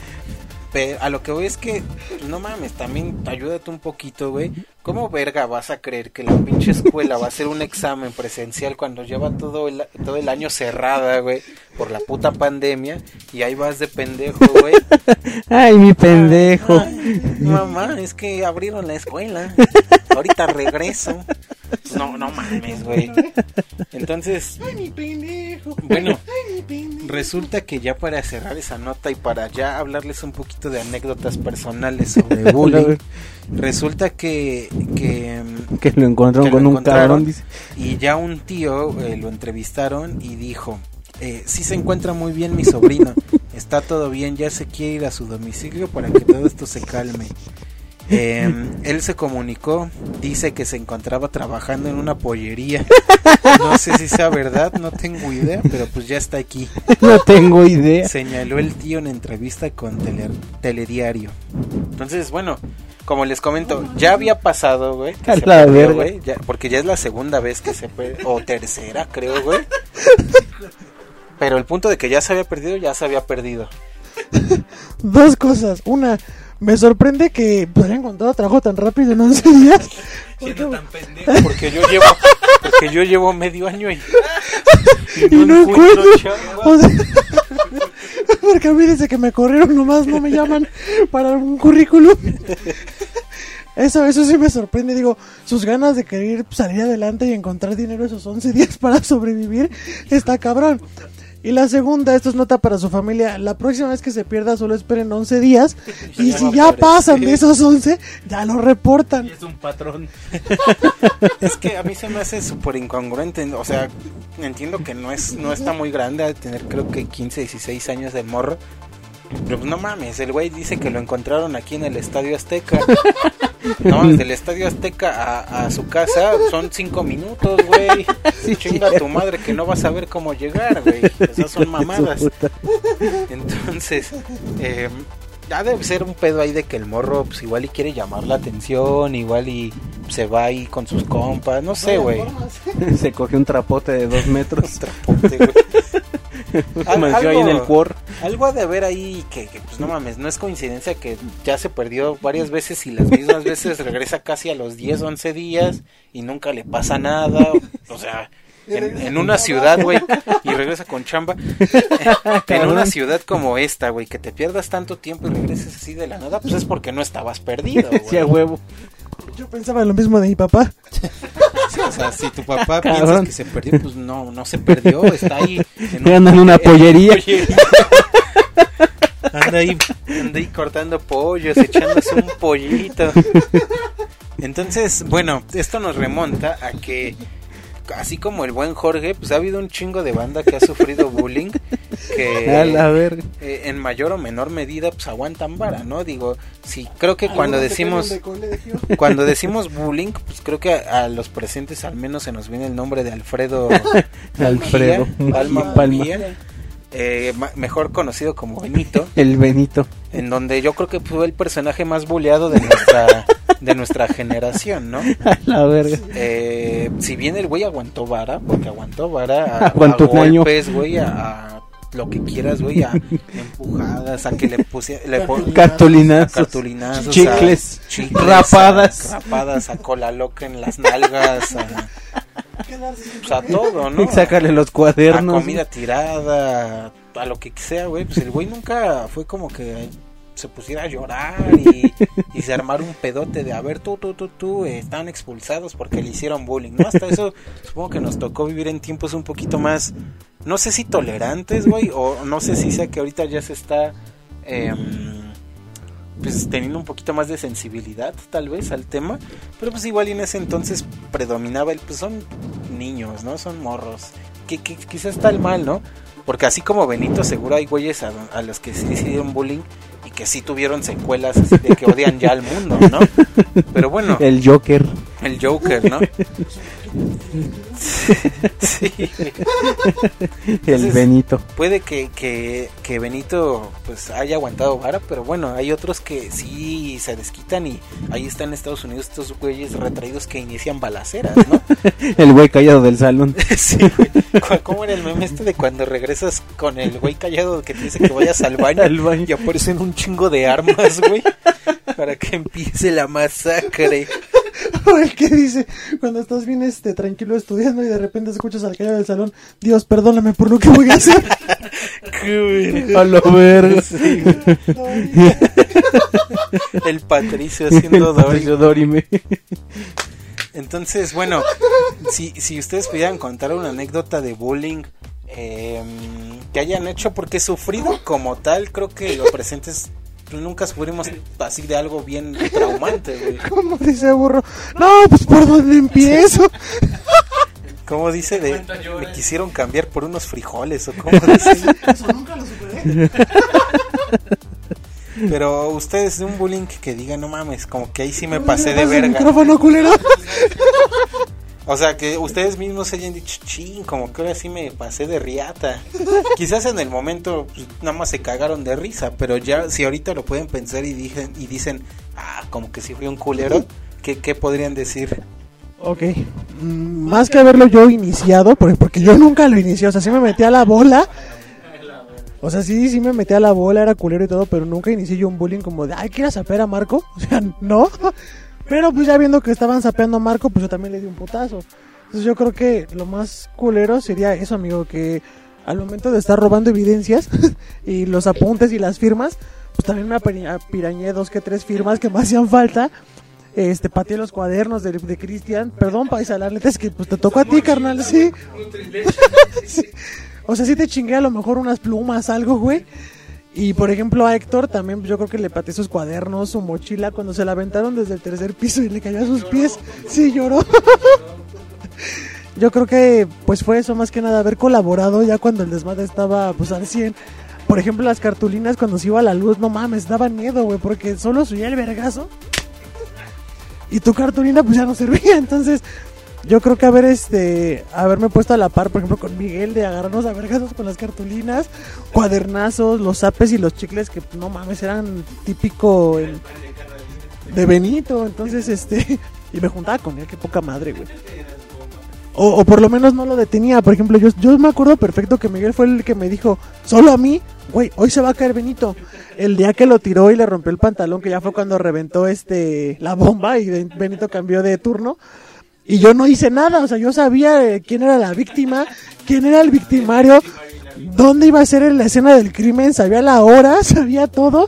Pero a lo que voy es que, no mames, también ayúdate un poquito, güey. ¿Cómo verga vas a creer que la pinche escuela va a hacer un examen presencial cuando lleva todo el, todo el año cerrada, güey, por la puta pandemia? Y ahí vas de pendejo, güey. Ay, mi pendejo. Ay, mamá, es que abrieron la escuela. Ahorita regreso. No, no mames, güey. Entonces, Ay, mi pendejo. bueno, Ay, mi pendejo. resulta que ya para cerrar esa nota y para ya hablarles un poquito de anécdotas personales sobre bullying, resulta que, que Que lo encontraron Que con lo un encontraron. cabrón, y ya un tío eh, lo entrevistaron y dijo, eh, sí se encuentra muy bien mi sobrino, está todo bien, ya se quiere ir a su domicilio para que todo esto se calme. Eh, él se comunicó, dice que se encontraba trabajando en una pollería. No sé si sea verdad, no tengo idea, pero pues ya está aquí. No tengo idea. Señaló el tío en entrevista con Tele- Telediario. Entonces, bueno, como les comento, ya había pasado, güey. que se la perdió, güey, ya- porque ya es la segunda vez que se puede, o tercera, creo, güey. Pero el punto de que ya se había perdido, ya se había perdido. Dos cosas. Una, me sorprende que hayan encontrado trabajo tan rápido en 11 días. Siendo tan pendejo. Porque yo llevo, porque yo llevo medio año y, Y no encuentro. chamba. Porque a mí desde que me corrieron nomás no me llaman para un currículum. Eso, eso sí me sorprende. Digo, sus ganas de querer salir adelante y encontrar dinero esos 11 días para sobrevivir está cabrón. Y la segunda, esto es nota para su familia. La próxima vez que se pierda, solo esperen 11 días. Y si ya pasan de esos 11, ya lo reportan. Y es un patrón. Es que a mí se me hace súper incongruente. O sea, entiendo que no es no está muy grande, de tener creo que 15, 16 años de morro. Pero pues no mames, el güey dice que lo encontraron aquí en el Estadio Azteca. No, desde el Estadio Azteca a, a su casa son 5 minutos, güey. Chinga tu madre que no vas a ver cómo llegar, güey. Esas son mamadas. Entonces, eh, ya debe ser un pedo ahí de que el morro, pues igual y quiere llamar la atención, igual y se va ahí con sus compas, no sé, güey. Se cogió un trapote de dos metros. Trapote, güey. Al- ahí en el cuor. algo ha de haber ahí que, que, pues no mames, no es coincidencia que ya se perdió varias veces y las mismas veces regresa casi a los 10, 11 días y nunca le pasa nada. O sea, en, en una ciudad, güey, y regresa con chamba. en una ciudad como esta, güey, que te pierdas tanto tiempo y regreses así de la nada, pues es porque no estabas perdido, Sí, a güey. huevo. Yo pensaba lo mismo de mi papá. Sí, o sea, si tu papá Cabrón. piensas que se perdió, pues no, no se perdió, está ahí. En Anda en una pollería. Anda ahí, anda ahí cortando pollos, echándose un pollito. Entonces, bueno, esto nos remonta a que, así como el buen Jorge, pues ha habido un chingo de banda que ha sufrido bullying, A la que verga. eh, en mayor o menor medida, pues aguantan vara, ¿no? Digo, sí, creo que cuando decimos... Cuando decimos bullying, pues creo que a, a los presentes al menos se nos viene el nombre de Alfredo Alfredo. Mejía, Palma Palma. Mejía, eh, mejor conocido como Benito, El Benito. En donde yo creo que fue el personaje más bulleado de nuestra de nuestra generación, ¿no? A la verga. Eh, si bien el güey aguantó vara, porque aguantó vara a, Aguantó a golpes, güey, a, a lo que quieras, güey, a empujadas, a que le pusiera le Cartulinazos. cartulinazos, Chicles. a chicles, Rapadas. a rapadas, a cola loca en las nalgas, a, pues a todo, ¿no? Sácale los a cuadernos. comida tirada, a lo que sea, güey. Pues el güey nunca fue como que se pusiera a llorar y, y se armar un pedote de a ver, tú, tú, tú, tú, eh, están expulsados porque le hicieron bullying, ¿no? Hasta eso supongo que nos tocó vivir en tiempos un poquito más, no sé si tolerantes, güey, o no sé si sea que ahorita ya se está... em, pues teniendo un poquito más de sensibilidad tal vez al tema, pero pues igual en ese entonces predominaba el, pues son niños, ¿no? Son morros, que, que quizás está el mal, ¿no? Porque así como Benito, seguro hay güeyes a, a los que sí hicieron bullying y que sí tuvieron secuelas así de que odian ya al mundo, ¿no? Pero bueno, El Joker. el Joker, ¿no? sí, El Entonces- Benito. puede que, que, que Benito pues haya aguantado vara, pero bueno, hay otros que sí se desquitan y ahí están en Estados Unidos estos güeyes retraídos que inician balaceras, ¿no? El güey callado del salón. sí, güey. ¿Cómo era el meme este de cuando regresas con el güey callado que te dice que vayas al baño, Al baño. y aparecen un chingo de armas, güey? Para que empiece la masacre. O el que dice, cuando estás bien este, tranquilo estudiando y de repente escuchas al callado del salón, Dios, perdóname por lo que voy a hacer. A. Sí, güey. el Patricio haciendo El Dory. Patricio Dorime. Entonces, bueno, si, si ustedes pudieran contar una anécdota de bullying eh, que hayan hecho, porque sufrido como tal, creo que los presentes nunca sufrimos así de algo bien traumante, güey. ¿Cómo dice burro? No, pues por dónde empiezo. ¿Cómo dice? De, me quisieron cambiar por unos frijoles, o cómo dice. Eso nunca lo superé. Pero ustedes de un bullying que digan, no mames, como que ahí sí me pasé de verga. micrófono, culero. O sea, que ustedes mismos hayan dicho, ching, como que ahora sí me pasé de riata. Quizás en el momento pues, nada más se cagaron de risa, pero ya si ahorita lo pueden pensar y dicen, y dicen ah, como que sí fui un culero, ¿qué, qué podrían decir? Ok. Mm, más que haberlo yo iniciado, porque, yo nunca lo inicié, o sea, sí me metí a la bola. O sea, sí, sí me metí a la bola, era culero y todo, pero nunca inicié yo un bullying como de, ay, ¿quieres sapear a Marco? O sea, no. Pero pues ya viendo que estaban sapeando a Marco, pues yo también le di un putazo. Entonces yo creo que lo más culero sería eso, amigo, que al momento de estar robando evidencias y los apuntes y las firmas, pues también me apirañé dos que tres firmas que me hacían falta. Este, pateé los cuadernos de, de Cristian. Perdón, paisa, la neta es que pues te tocó a ti, carnal, sí. Sí. O sea, sí te chingué a lo mejor unas plumas, algo, güey. Y por ejemplo a Héctor también pues, yo creo que le pateé sus cuadernos, su mochila cuando se la aventaron desde el tercer piso y le cayó a sus pies. Sí, lloró. yo creo que pues fue eso más que nada haber colaborado ya cuando el desmadre estaba pues al 100. Por ejemplo las cartulinas cuando se iba a la luz, no mames, daba miedo, güey, porque solo subía el vergazo. Y tu cartulina pues ya no servía, entonces yo creo que haber este haberme puesto a la par, por ejemplo, con Miguel de agarrarnos a vergazos con las cartulinas, cuadernazos, los zapes y los chicles que no mames eran típico de Benito, entonces este y me juntaba con él, qué poca madre, güey. O, o por lo menos no lo detenía, por ejemplo, yo, yo me acuerdo perfecto que Miguel fue el que me dijo, solo a mí, güey, hoy se va a caer Benito. El día que lo tiró y le rompió el pantalón, que ya fue cuando reventó este la bomba y Ben- Benito cambió de turno. Y yo no hice nada, o sea, yo sabía eh, quién era la víctima, quién era el victimario, dónde iba a ser la escena del crimen, sabía la hora, sabía todo.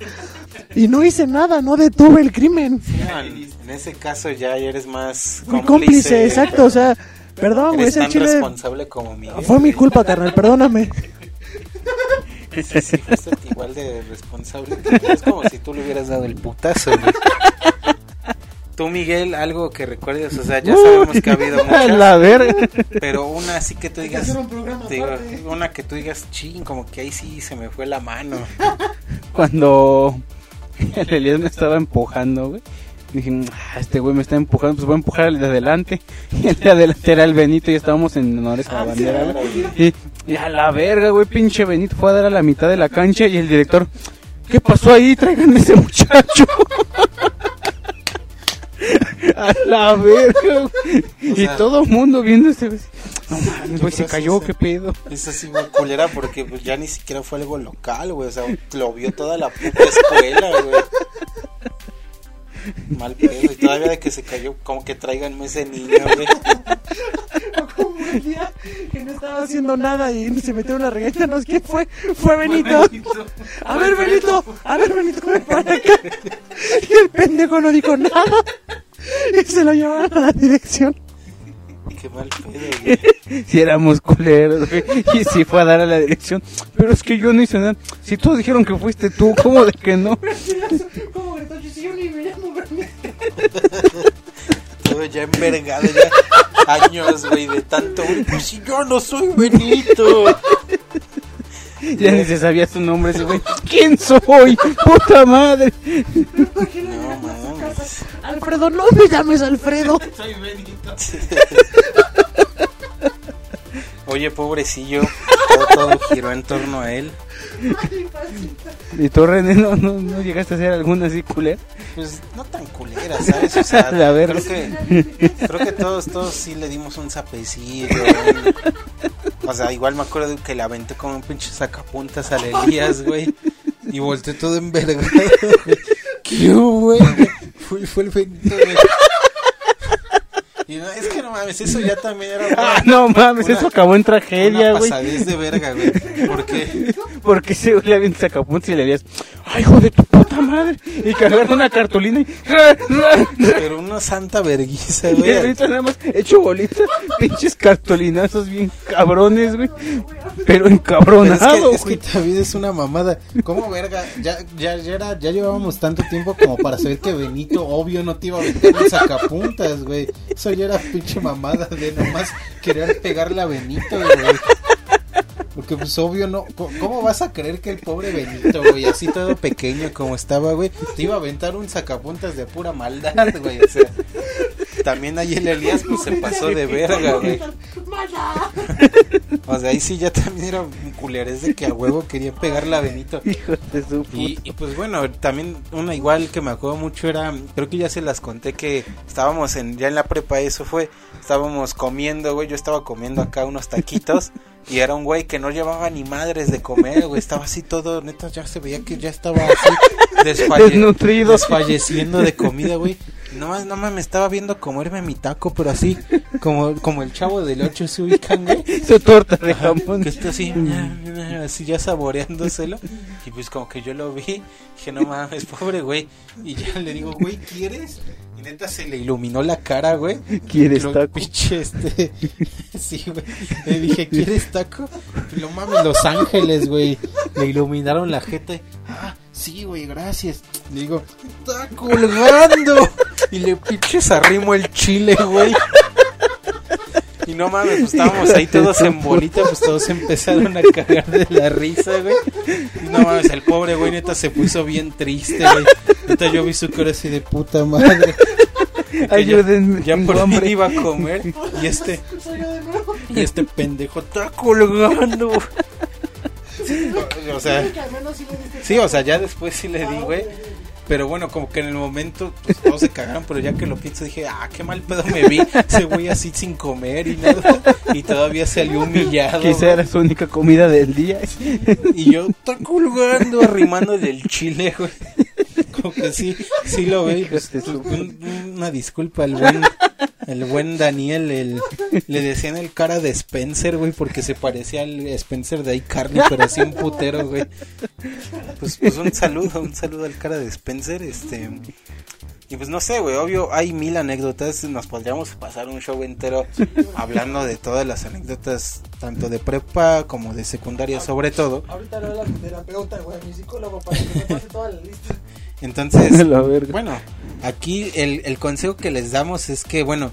Y no hice nada, no detuve el crimen. No, en, ese caso ya eres más Fui cómplice, exacto, o sea, perdón, güey, ese tan chile responsable como Miguel. fue mi culpa, carnal, perdóname. Sí, igual de responsable. Es como si tú le hubieras dado el putazo, güey. Tú, Miguel, algo que recuerdes, o sea, ya sabemos que ha habido A muchas, la verga. pero una así que tú digas, un digo, una que tú digas, ching, como que ahí sí se me fue la mano. Cuando el Elías me estaba empujando, güey. Dije, "Ah, este güey me está empujando, pues voy a empujar al de adelante. Y el de adelante era el Benito y estábamos en honores a la bandera, güey. Y, y a la verga, güey, pinche Benito fue a dar a la mitad de la cancha y el director, ¿qué pasó ahí? Traigan a ese muchacho. a la verga. Y sea- todo el mundo viendo este güey. No mames, güey, se cayó, qué pedo. Es así, güey, culera, porque pues ya ni siquiera fue algo local, güey, o sea, lo vio toda la puta escuela, güey. Mal pedo, y todavía de que se cayó, como que tráiganme ese niño, güey. Como el día que no estaba haciendo nada y se metió una regaña, no sé quién fue, fue Benito. A ver, Benito, a ver, Benito, ven para acá. Y el pendejo no dijo nada. Y se lo llevaron a la dirección. Qué mal pedo, güey. Si éramos culeros, güey. Y si fue a dar a la dirección. Pero es que yo no hice nada. Si todos dijeron que fuiste tú, ¿cómo de que no? Todo ya envergado, ya años, güey, de tanto. Pues si yo no soy Benito. Ya ni se sabía su nombre ese güey. ¿Quién soy? ¡Puta madre! No mames. Alfredo, no me llames Alfredo. Oye, pobrecillo, todo, todo giró en torno a él. ¿Y tú, René, no, no, no llegaste a hacer alguna así culera? Pues no tan culera, ¿sabes? O sea, La verga. creo que, creo que todos, todos sí le dimos un zapecillo. un- o sea, igual me acuerdo que le aventé como un pinche sacapuntas al Elías, güey. Y volteé todo envergado. güey. ¿Qué hubo, güey? Fue, fue el Benito, güey. Y no, es que no mames, eso ya también era una, Ah, no mames, una- eso acabó en tragedia, güey. pasadez de verga, güey. Porque Porque ese güey le había un sacapuntas y le dirías, ¡ay, hijo de tu puta madre! Y que agarra una cartulina y... Pero una santa verguiza, Y güey. ahorita nada más hecho bolitas, pinches cartolinazos bien cabrones, güey. Pero Pero encabronado, es que, es que también es una mamada. ¿Cómo verga? Ya, ya, ya, era, ya llevábamos tanto tiempo como para saber que Benito, obvio, no te iba a meter un sacapuntas, güey. Eso ya era pinche mamada de nomás querer pegarle a Benito, güey. Porque pues obvio no, ¿cómo vas a creer que el pobre Benito, güey, así todo pequeño como estaba, güey, te iba a aventar un sacapuntas de pura maldad, güey, o sea, también ahí el Elías pues se pasó de verga, güey. O sea, ahí sí ya también era un culerés de que a huevo quería pegarle a Benito. Hijo de su puta. Y, y, pues bueno, también una igual que me acuerdo mucho era, creo que ya se las conté que estábamos en, ya en la prepa, eso fue, estábamos comiendo, güey, yo estaba comiendo acá unos taquitos y era un güey que no llevaba ni madres de comer, güey, estaba así todo, neta, ya se veía que ya estaba así desfalle- Desnutrido. desfalleciendo de comida, güey. No más, no más me estaba viendo comerme mi taco, pero así, como, como el chavo del 8 se ubican, güey. Su torta de Ajá, jamón. que está así, así ya saboreándoselo. Y pues como que yo lo vi, dije, no mames, pobre güey. Y ya le digo, güey, ¿quieres? Y neta se le iluminó la cara, güey. ¿Quieres Lo- taco? Pinche este. Sí, güey. Le dije, ¿quieres taco? Y lo mames, Los Ángeles, güey. Le iluminaron la y, Ah, sí, güey, gracias. Le digo, está colgando. Y le pinches arrimo el chile, güey. Y no mames, pues estábamos ahí todos en bolita, pues todos empezaron a cagar de la risa, güey. Y no mames, el pobre güey neta se puso bien triste, güey. Neta yo vi su cara así de puta madre. Ayúdenme. Ya tengo por fin iba a comer y este y este pendejo está colgando. O sea, sí, o sea, ya después sí le di, güey. Pero bueno, como que en el momento pues, todos se cagaron, pero ya que lo pienso dije, ah, qué mal pedo me vi. Ese güey así sin comer y nada. Y todavía salió humillado. Quizá era su única comida del día. Y yo está colgando, arrimando del chile, güey. Como que sí, sí lo ve. Pues, pues, un- una disculpa al buen, el buen Daniel, el, le decían el cara de Spencer, güey, porque se parecía al Spencer de iCarly, pero así un putero, güey. Pues, pues un saludo, un saludo al cara de Spencer, este. Y pues no sé, güey, obvio hay mil anécdotas, nos podríamos pasar un show entero hablando de todas las anécdotas, tanto de prepa como de secundaria sobre todo. Ahorita le doy a mi terapeuta, güey, mi psicólogo, para que me pase toda la lista. Entonces, bueno, aquí el, el consejo que les damos es que, bueno,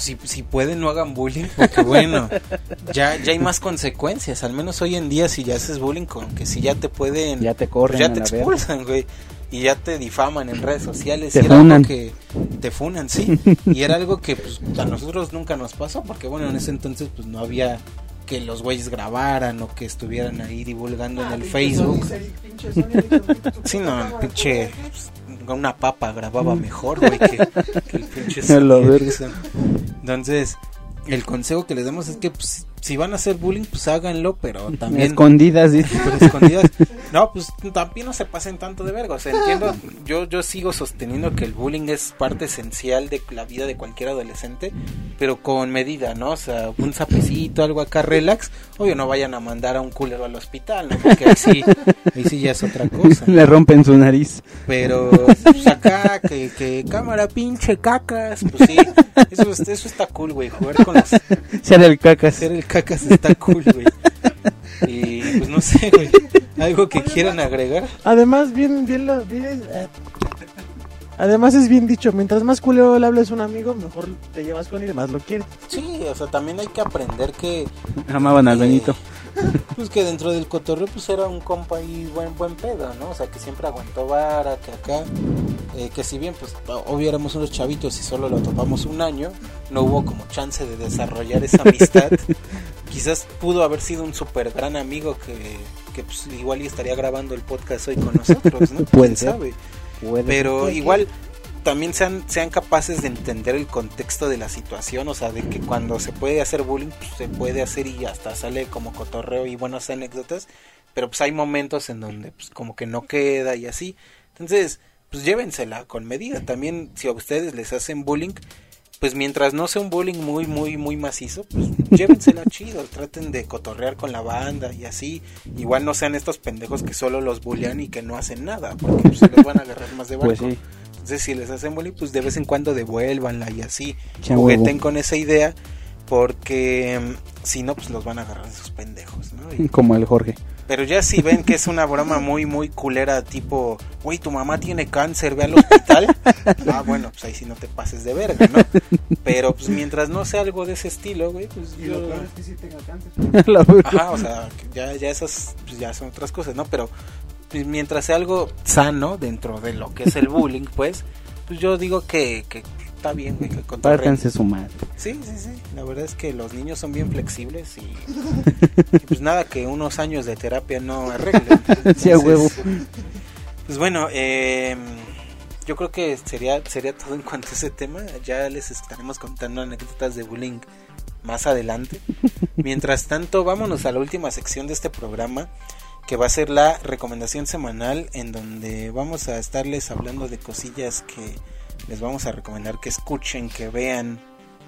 si, si pueden no hagan bullying, porque bueno, ya, ya hay más consecuencias, al menos hoy en día si ya haces bullying, con que si ya te pueden, Ya te pues corren ya te expulsan, güey. Y ya te difaman en redes sociales. Te y era algo funan. que te funan, sí. Y era algo que pues, a nosotros nunca nos pasó, porque bueno, en ese entonces pues no había que los güeyes grabaran o que estuvieran ahí divulgando en el Facebook. Sí, no, el pinche. Una papa grababa mejor, güey, que, que el pinche. Sony. Entonces, el consejo que les damos es que, pues, si van a hacer bullying, pues háganlo, pero también. Escondidas, pero escondidas. No, pues también no se pasen tanto de verga. O sea, entiendo, yo, yo sigo sosteniendo que el bullying es parte esencial de la vida de cualquier adolescente, pero con medida, ¿no? O sea, un sapecito, algo acá relax. Obvio, no vayan a mandar a un culero al hospital, ¿no? Porque ahí sí, ahí sí ya es otra cosa. Le rompen su nariz. Pero pues acá, que, que cámara pinche cacas, pues sí, eso, es- eso está cool, güey. Jugar con los Ser el cacas. hacer el cacas está cool, güey. Y pues no sé, güey. Algo que quieran agregar. Además, bien, bien lo. bien, eh, Además es bien dicho, mientras más culero le hables a un amigo, mejor te llevas con él y más lo quieres. Sí, o sea, también hay que aprender que. Amaban al eh, Benito. Pues que dentro del cotorreo, pues era un compa ahí buen, buen pedo, ¿no? O sea, que siempre aguantó vara, que acá. eh, que si bien, pues obvio éramos unos chavitos y solo lo topamos un año, no hubo como chance de desarrollar esa amistad. Quizás pudo haber sido un súper gran amigo que, que pues, igual y estaría grabando el podcast hoy con nosotros, ¿no? Puede ¿Quién ser. sabe? Puede. Pero igual también sean, sean capaces de entender el contexto de la situación, o sea, de que cuando se puede hacer bullying, pues se puede hacer y hasta sale como cotorreo y buenas anécdotas, pero pues hay momentos en donde pues como que no queda y así. Entonces, pues llévensela con medida. También si a ustedes les hacen bullying, pues mientras no sea un bullying muy, muy, muy macizo, pues llévensela chido, traten de cotorrear con la banda y así. Igual no sean estos pendejos que solo los bullean y que no hacen nada, porque pues, se los van a agarrar más de barco. Pues sí. Entonces, si les hacen bullying, pues de vez en cuando devuélvanla y así. Jugueten huevo. con esa idea, porque mm, si no, pues los van a agarrar esos pendejos, ¿no? Y- Como el Jorge. pero ya si ven que es una broma muy, muy culera, tipo, güey, tu mamá tiene cáncer, ve al hospital. ah, bueno, pues ahí sí no te pases de verga, ¿no? Pero pues mientras no sea algo de ese estilo, güey, pues Y lo yo... peor es que sí tenga cáncer. La verdad. Ajá, o sea, ya, ya esas pues, ya son otras cosas, ¿no? Pero mientras sea algo sano dentro de lo que es el bullying, pues, pues yo digo que, que está bien, güey, que. Pártanse su madre. Sí, sí, sí. La verdad es que los niños son bien flexibles y, y, pues nada que unos años de terapia no arreglen. Sí, a huevo. Pues bueno, eh, yo creo que sería sería todo en cuanto a ese tema. Ya les estaremos contando anécdotas de bullying más adelante. Mientras tanto, vámonos a la última sección de este programa que va a ser la recomendación semanal en donde vamos a estarles hablando de cosillas que les vamos a recomendar que escuchen, que vean,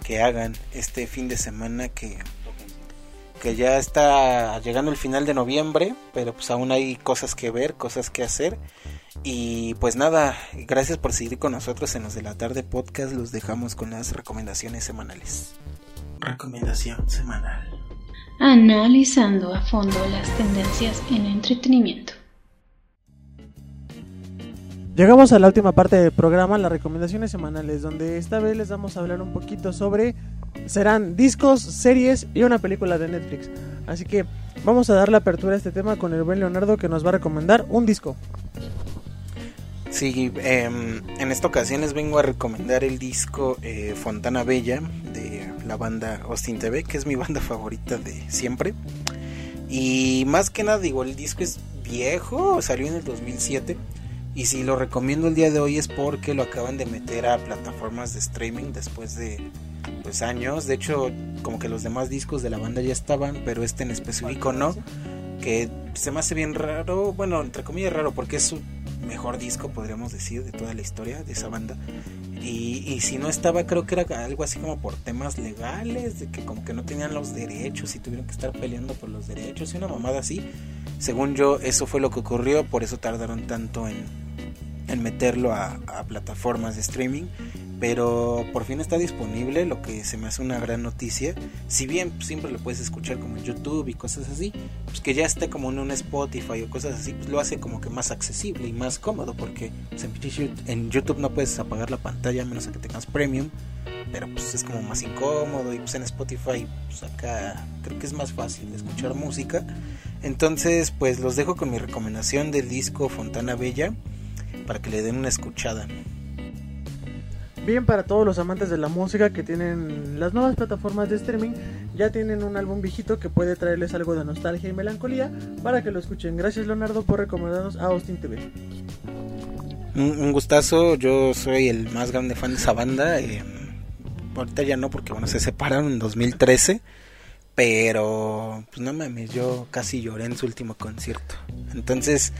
que hagan este fin de semana que que ya está llegando el final de noviembre, pero pues aún hay cosas que ver, cosas que hacer. Y pues nada, gracias por seguir con nosotros en los de la tarde podcast, los dejamos con las recomendaciones semanales. Recomendación semanal. Analizando a fondo las tendencias en entretenimiento. Llegamos a la última parte del programa, las recomendaciones semanales, donde esta vez les vamos a hablar un poquito sobre serán discos, series y una película de Netflix. Así que vamos a dar la apertura a este tema con el buen Leonardo que nos va a recomendar un disco. Sí, em, en esta ocasión les vengo a recomendar el disco eh, Fontana Bella de la banda Austin TV, que es mi banda favorita de siempre. Y más que nada, digo, el disco es viejo, salió en el 2007. Y si lo recomiendo el día de hoy es porque lo acaban de meter a plataformas de streaming después de pues años. De hecho, como que los demás discos de la banda ya estaban, pero este en específico no. Que se me hace bien raro, bueno, entre comillas raro, porque es su mejor disco, podríamos decir, de toda la historia de esa banda. Y, y si no estaba, creo que era algo así como por temas legales, de que como que no tenían los derechos y tuvieron que estar peleando por los derechos y una mamada así. Según yo, eso fue lo que ocurrió, por eso tardaron tanto en, en meterlo a, a plataformas de streaming. Pero por fin está disponible, lo que se me hace una gran noticia. Si bien siempre lo puedes escuchar como en YouTube y cosas así, pues que ya esté como en un Spotify o cosas así, pues lo hace como que más accesible y más cómodo. Porque pues, en YouTube no puedes apagar la pantalla a menos que tengas premium. Pero pues es como más incómodo y pues en Spotify pues acá creo que es más fácil escuchar música. Entonces pues los dejo con mi recomendación del disco Fontana Bella para que le den una escuchada. Bien para todos los amantes de la música que tienen las nuevas plataformas de streaming, ya tienen un álbum viejito que puede traerles algo de nostalgia y melancolía para que lo escuchen. Gracias Leonardo por recomendarnos a Austin TV. Un, un gustazo, yo soy el más grande fan de esa banda. eh, ahorita ya no, porque bueno, se separaron en 2013. Pero, pues no mames, yo casi lloré en su último concierto. Entonces,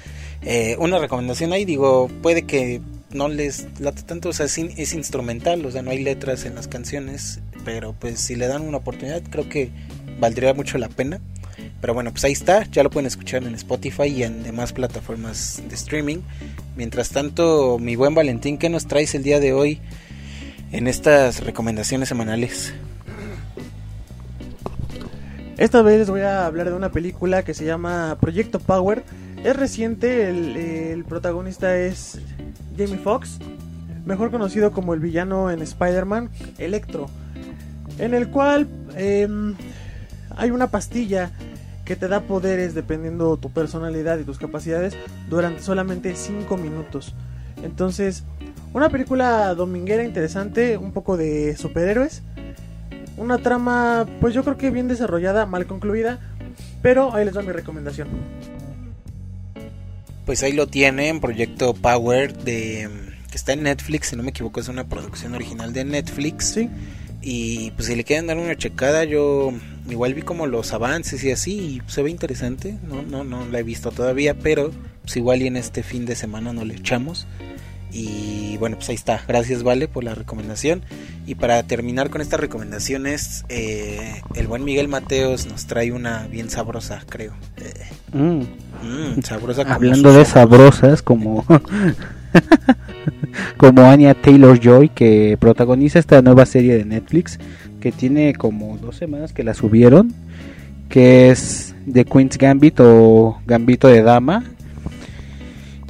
eh, una recomendación ahí, digo, puede que no les late tanto, o sea, es, es instrumental, o sea, no hay letras en las canciones. Pero pues si le dan una oportunidad, creo que valdría mucho la pena. Pero bueno, pues ahí está, ya lo pueden escuchar en Spotify y en demás plataformas de streaming. Mientras tanto, mi buen Valentín, ¿qué nos traes el día de hoy en estas recomendaciones semanales? Esta vez les voy a hablar de una película que se llama Proyecto Power. Es reciente, el, protagonista es Jamie Foxx, mejor conocido como el villano en Spider-Man, Electro, en el cual em, hay una pastilla que te da poderes dependiendo tu personalidad y tus capacidades durante solamente 5 minutos. Entonces, una película dominguera interesante, un poco de superhéroes. Una trama, pues yo creo que bien desarrollada, mal concluida, pero ahí les va mi recomendación. Pues ahí lo tienen, Proyecto Power, de, que está en Netflix, si no me equivoco, es una producción original de Netflix. Sí, Y pues si le quieren dar una checada, yo igual vi como los avances y así, y se ve interesante. No, no, no la he visto todavía, pero pues igual y en este fin de semana no le echamos. Y bueno, pues ahí está. Gracias, Vale, por la recomendación. Y para terminar con estas recomendaciones, eh, el buen Miguel Mateos nos trae una bien sabrosa, creo. Eh, Mm. Mm, sabrosa como Hablando de sabrosas, como como Anya Taylor Joy, que protagoniza esta nueva serie de Netflix, que tiene como dos semanas que la subieron, que es The Queen's Gambit o Gambito de Dama.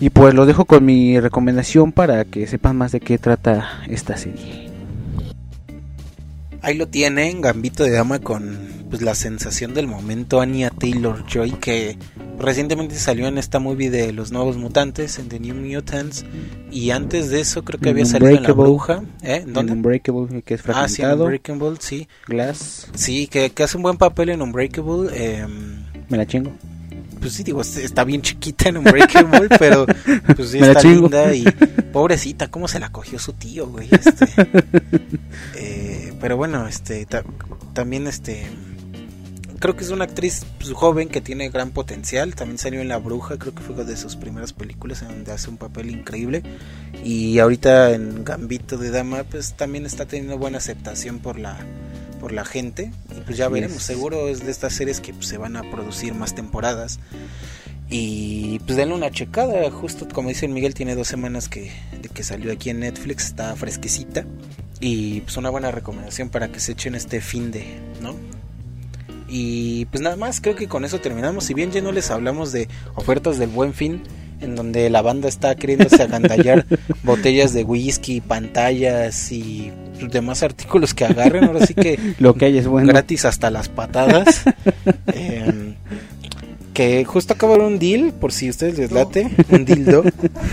Y pues lo dejo con mi recomendación para que sepan más de qué trata esta serie. Ahí lo tienen, Gambito de Dama con pues la sensación del momento, Anya Taylor Joy, que recientemente salió en esta movie de los nuevos mutantes, en The New Mutants, y antes de eso creo que había salido en La. Bruja, ¿eh? ¿En En ¿Dónde? Unbreakable, que es Ah, sí, fragmentado. Unbreakable, sí. Glass, Sí, que, que hace un buen papel en Unbreakable. eh, me la chingo. pues sí, digo, es- está bien chiquita en Unbreakable, pero pues sí está linda y pobrecita, cómo se la cogió su tío, güey. Este, Eh, pero bueno, este, ta- también este, creo que es una actriz pues, joven que tiene gran potencial. También salió en La Bruja, creo que fue de sus primeras películas en donde hace un papel increíble. Y ahorita en Gambito de Dama, pues también está teniendo buena aceptación por la por la gente. Y pues ya veremos. seguro es de estas series que pues, se van a producir más temporadas. Y pues denle una checada. Justo como dice el Miguel tiene dos semanas que de que salió aquí en Netflix. Está fresquecita. Y pues una buena recomendación para que se echen este fin de no y pues nada más creo que con eso terminamos si bien ya no les hablamos de ofertas del buen fin en donde la banda está queriéndose agandallar botellas de whisky, pantallas y demás artículos que agarren. Ahora sí que Lo que hay es bueno. gratis hasta las patadas. Em, que justo acaba de haber un deal, por si ustedes les late, un dildo.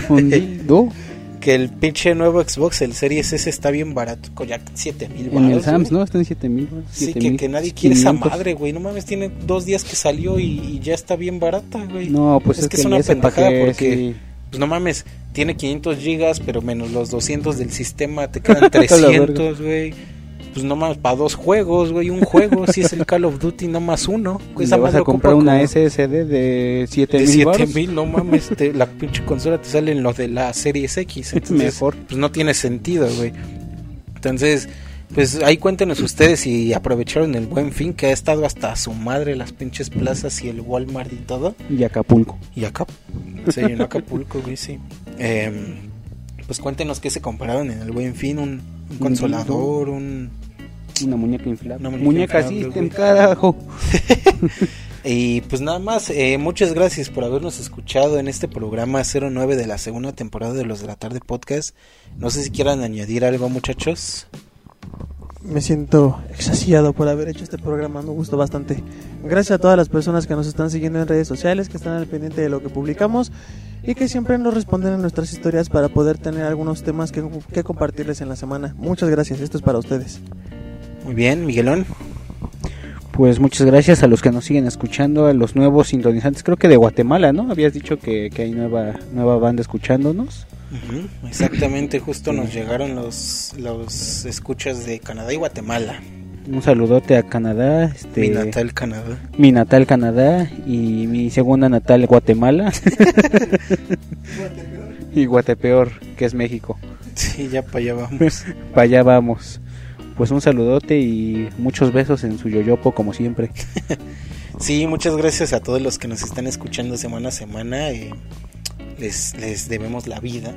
Un dildo Que el pinche nuevo Xbox, el Series S, está bien barato, con ya 7 mil en el Sams, ¿no? Están 7000. Sí, que, que nadie quiere esa madre, güey. No mames, tiene dos días que salió y, y ya está bien barata, güey. No, pues Es es, que es una pendejada que porque- sí. Pues no mames, tiene 500 gigas, pero menos los 200 del sistema, te quedan Está la verga. 300, güey. Pues no mames, para dos juegos, güey. Un juego, si es el Call of Duty, no más uno. Y Esa le vas a comprar una como SSD de de 7000 7000 mil, no mames, te- la pinche consola te sale en lo de la Series X. Entonces, Mejor. Pues no tiene sentido, güey. Entonces, pues ahí cuéntenos ustedes si aprovecharon el buen fin que ha estado hasta su madre las pinches plazas y el Walmart y todo. Y Acapulco. Y acá, sí, en Acapulco, güey, sí. Em, pues cuéntenos qué se compraron en el buen fin, un, un consolador, un... Una muñeca inflable. Una muñeca inflable, carajo. Y pues nada más, eh, muchas gracias por habernos escuchado en este programa 09 de la segunda temporada de Los de la Tarde Podcast. No sé si quieran añadir algo, muchachos. Me siento exasiado por haber hecho este programa, me gustó bastante. Gracias a todas las personas que nos están siguiendo en redes sociales, que están al pendiente de lo que publicamos y que siempre nos responden en nuestras historias para poder tener algunos temas que, que compartirles en la semana. Muchas gracias, esto es para ustedes. Muy bien, Miguelón. Pues muchas gracias a los que nos siguen escuchando, a los nuevos sintonizantes, creo que de Guatemala, ¿no? Habías dicho que, que hay nueva nueva banda escuchándonos. Ujú, Exactamente, justo nos llegaron los, los escuchas de Canadá y Guatemala. Un saludote a Canadá, este, Mi natal Canadá. mi natal Canadá y mi segunda natal Guatemala. y Guatepeor, que es México. Sí, ya para allá vamos. Para allá vamos. Pues un saludote y muchos besos en su yoyopo como siempre. Sí, muchas gracias a todos los que nos están escuchando semana a semana. eh, les, les debemos la vida.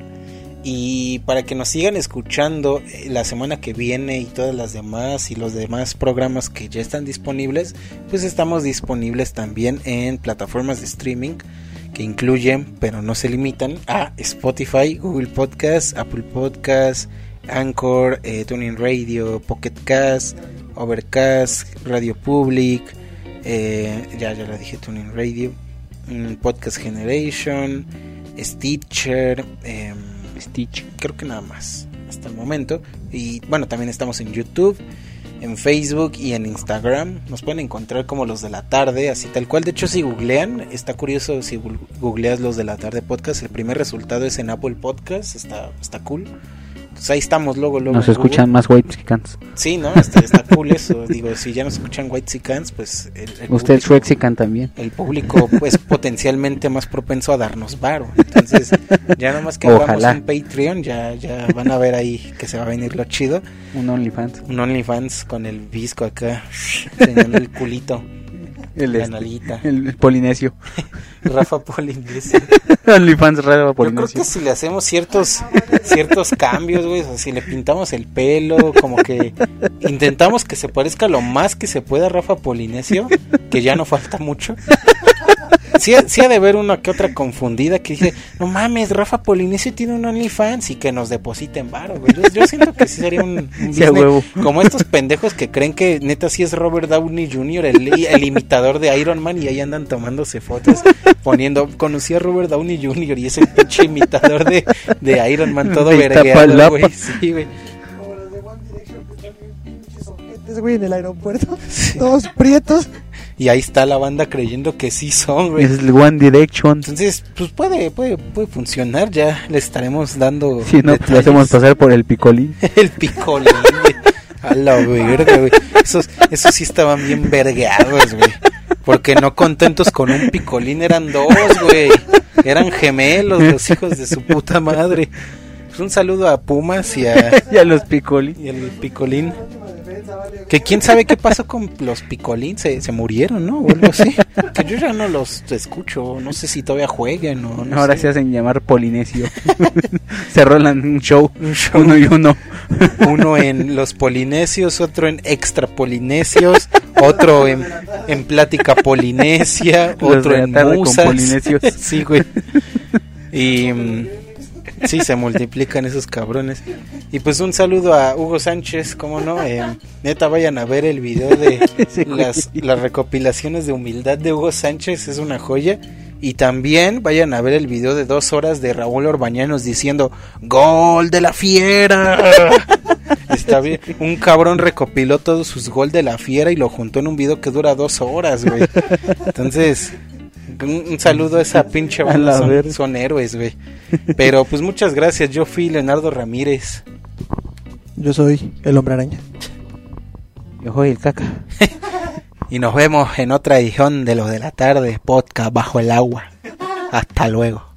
Y para que nos sigan escuchando eh, la semana que viene y todas las demás y los demás programas que ya están disponibles, pues estamos disponibles también en plataformas de streaming que incluyen, pero no se limitan, a Spotify, Google Podcast, Apple Podcast, Anchor, eh, Tuning Radio, Pocket Cast, Overcast, Radio Public, eh, ya, ya la dije, Tuning Radio, mm, Podcast Generation, Stitcher, em, Stitch. creo que nada más hasta el momento. Y bueno, también estamos en YouTube, en Facebook y en Instagram. Nos pueden encontrar como los de la tarde, así tal cual. De hecho, si googlean, está curioso si googleas los de la tarde podcast. El primer resultado es en Apple Podcast, está, está cool. Pues ahí estamos luego, luego. Nos escuchan más white. Google. Sí, ¿no? Está, está cool eso. Digo, si ya nos escuchan White Sicans, pues el, el Usted es público- también. el público pues potencialmente más propenso a darnos varo. Entonces, ya nomás que hagamos un Patreon, ya, ya van a ver ahí que se va a venir lo chido. Un OnlyFans. Un OnlyFans con el visco acá, enseñando el culito, El, este, el, polinesio. Rafa Polinesio. OnlyFans raro Yo creo polinesio. que si le hacemos ciertos ciertos cambios, güey, o si le pintamos el pelo, como que intentamos que se parezca lo más que se pueda a Rafa Polinesio, que ya no falta mucho. Sí, ha- sí ha de haber una que otra confundida que dice, no mames, Rafa Polinesio tiene un OnlyFans y que nos depositen varo, güey. Yo, yo siento que sí sería un, un Sí, huevo. como estos pendejos que creen que neta sí es Robert Downey Jr., el, el imitador de Iron Man, y ahí andan tomándose fotos poniendo, conocí a Robert Downey Jr. y es el pinche imitador de, de Iron Man, todo vergueado, güey. Sí, güey. Como los de One Direction que están bien pinches ojetes, güey, en el aeropuerto. Todos prietos. Y ahí está la banda creyendo que sí son, güey. Es el One Direction. Entonces, pues puede, puede, puede funcionar, ya le estaremos dando Si no, lo hacemos pasar por el picolín. El picolín, güey. A la verga, güey. Esos, esos sí estaban bien vergueados, güey. Porque no contentos con un picolín eran dos, güey. Eran gemelos los hijos de su puta madre. Pues un saludo a Pumas y a y a los picolín. y al picolín. Que quién sabe qué pasó con los picolín, se, se murieron, ¿no? O algo así. Que yo ya no los escucho, no sé si todavía jueguen o no Ahora sé. se hacen llamar polinesio. se rolan un show, Un show. uno y uno. Uno en los polinesios, otro en extra polinesios, otro en, en plática polinesia, otro en tarde con musas. polinesios. sí, güey. Y mm, sí, se multiplican esos cabrones. Y pues un saludo a Hugo Sánchez, ¿cómo no? Eh, neta, vayan a ver el video de las, las recopilaciones de humildad de Hugo Sánchez, es una joya. Y también vayan a ver el video de dos horas de Raúl Orbañanos diciendo ¡Gol de la fiera! Está bien. Un cabrón recopiló todos sus gol de la fiera y lo juntó en un video que dura dos horas, güey. Entonces, un, un saludo a esa pinche banda. Son, héroes, güey. Pero pues muchas gracias. Yo fui Leonardo Ramírez. Yo soy el hombre araña. Yo soy el caca. Y nos vemos en otra edición de lo de la tarde, podcast bajo el agua. Hasta luego.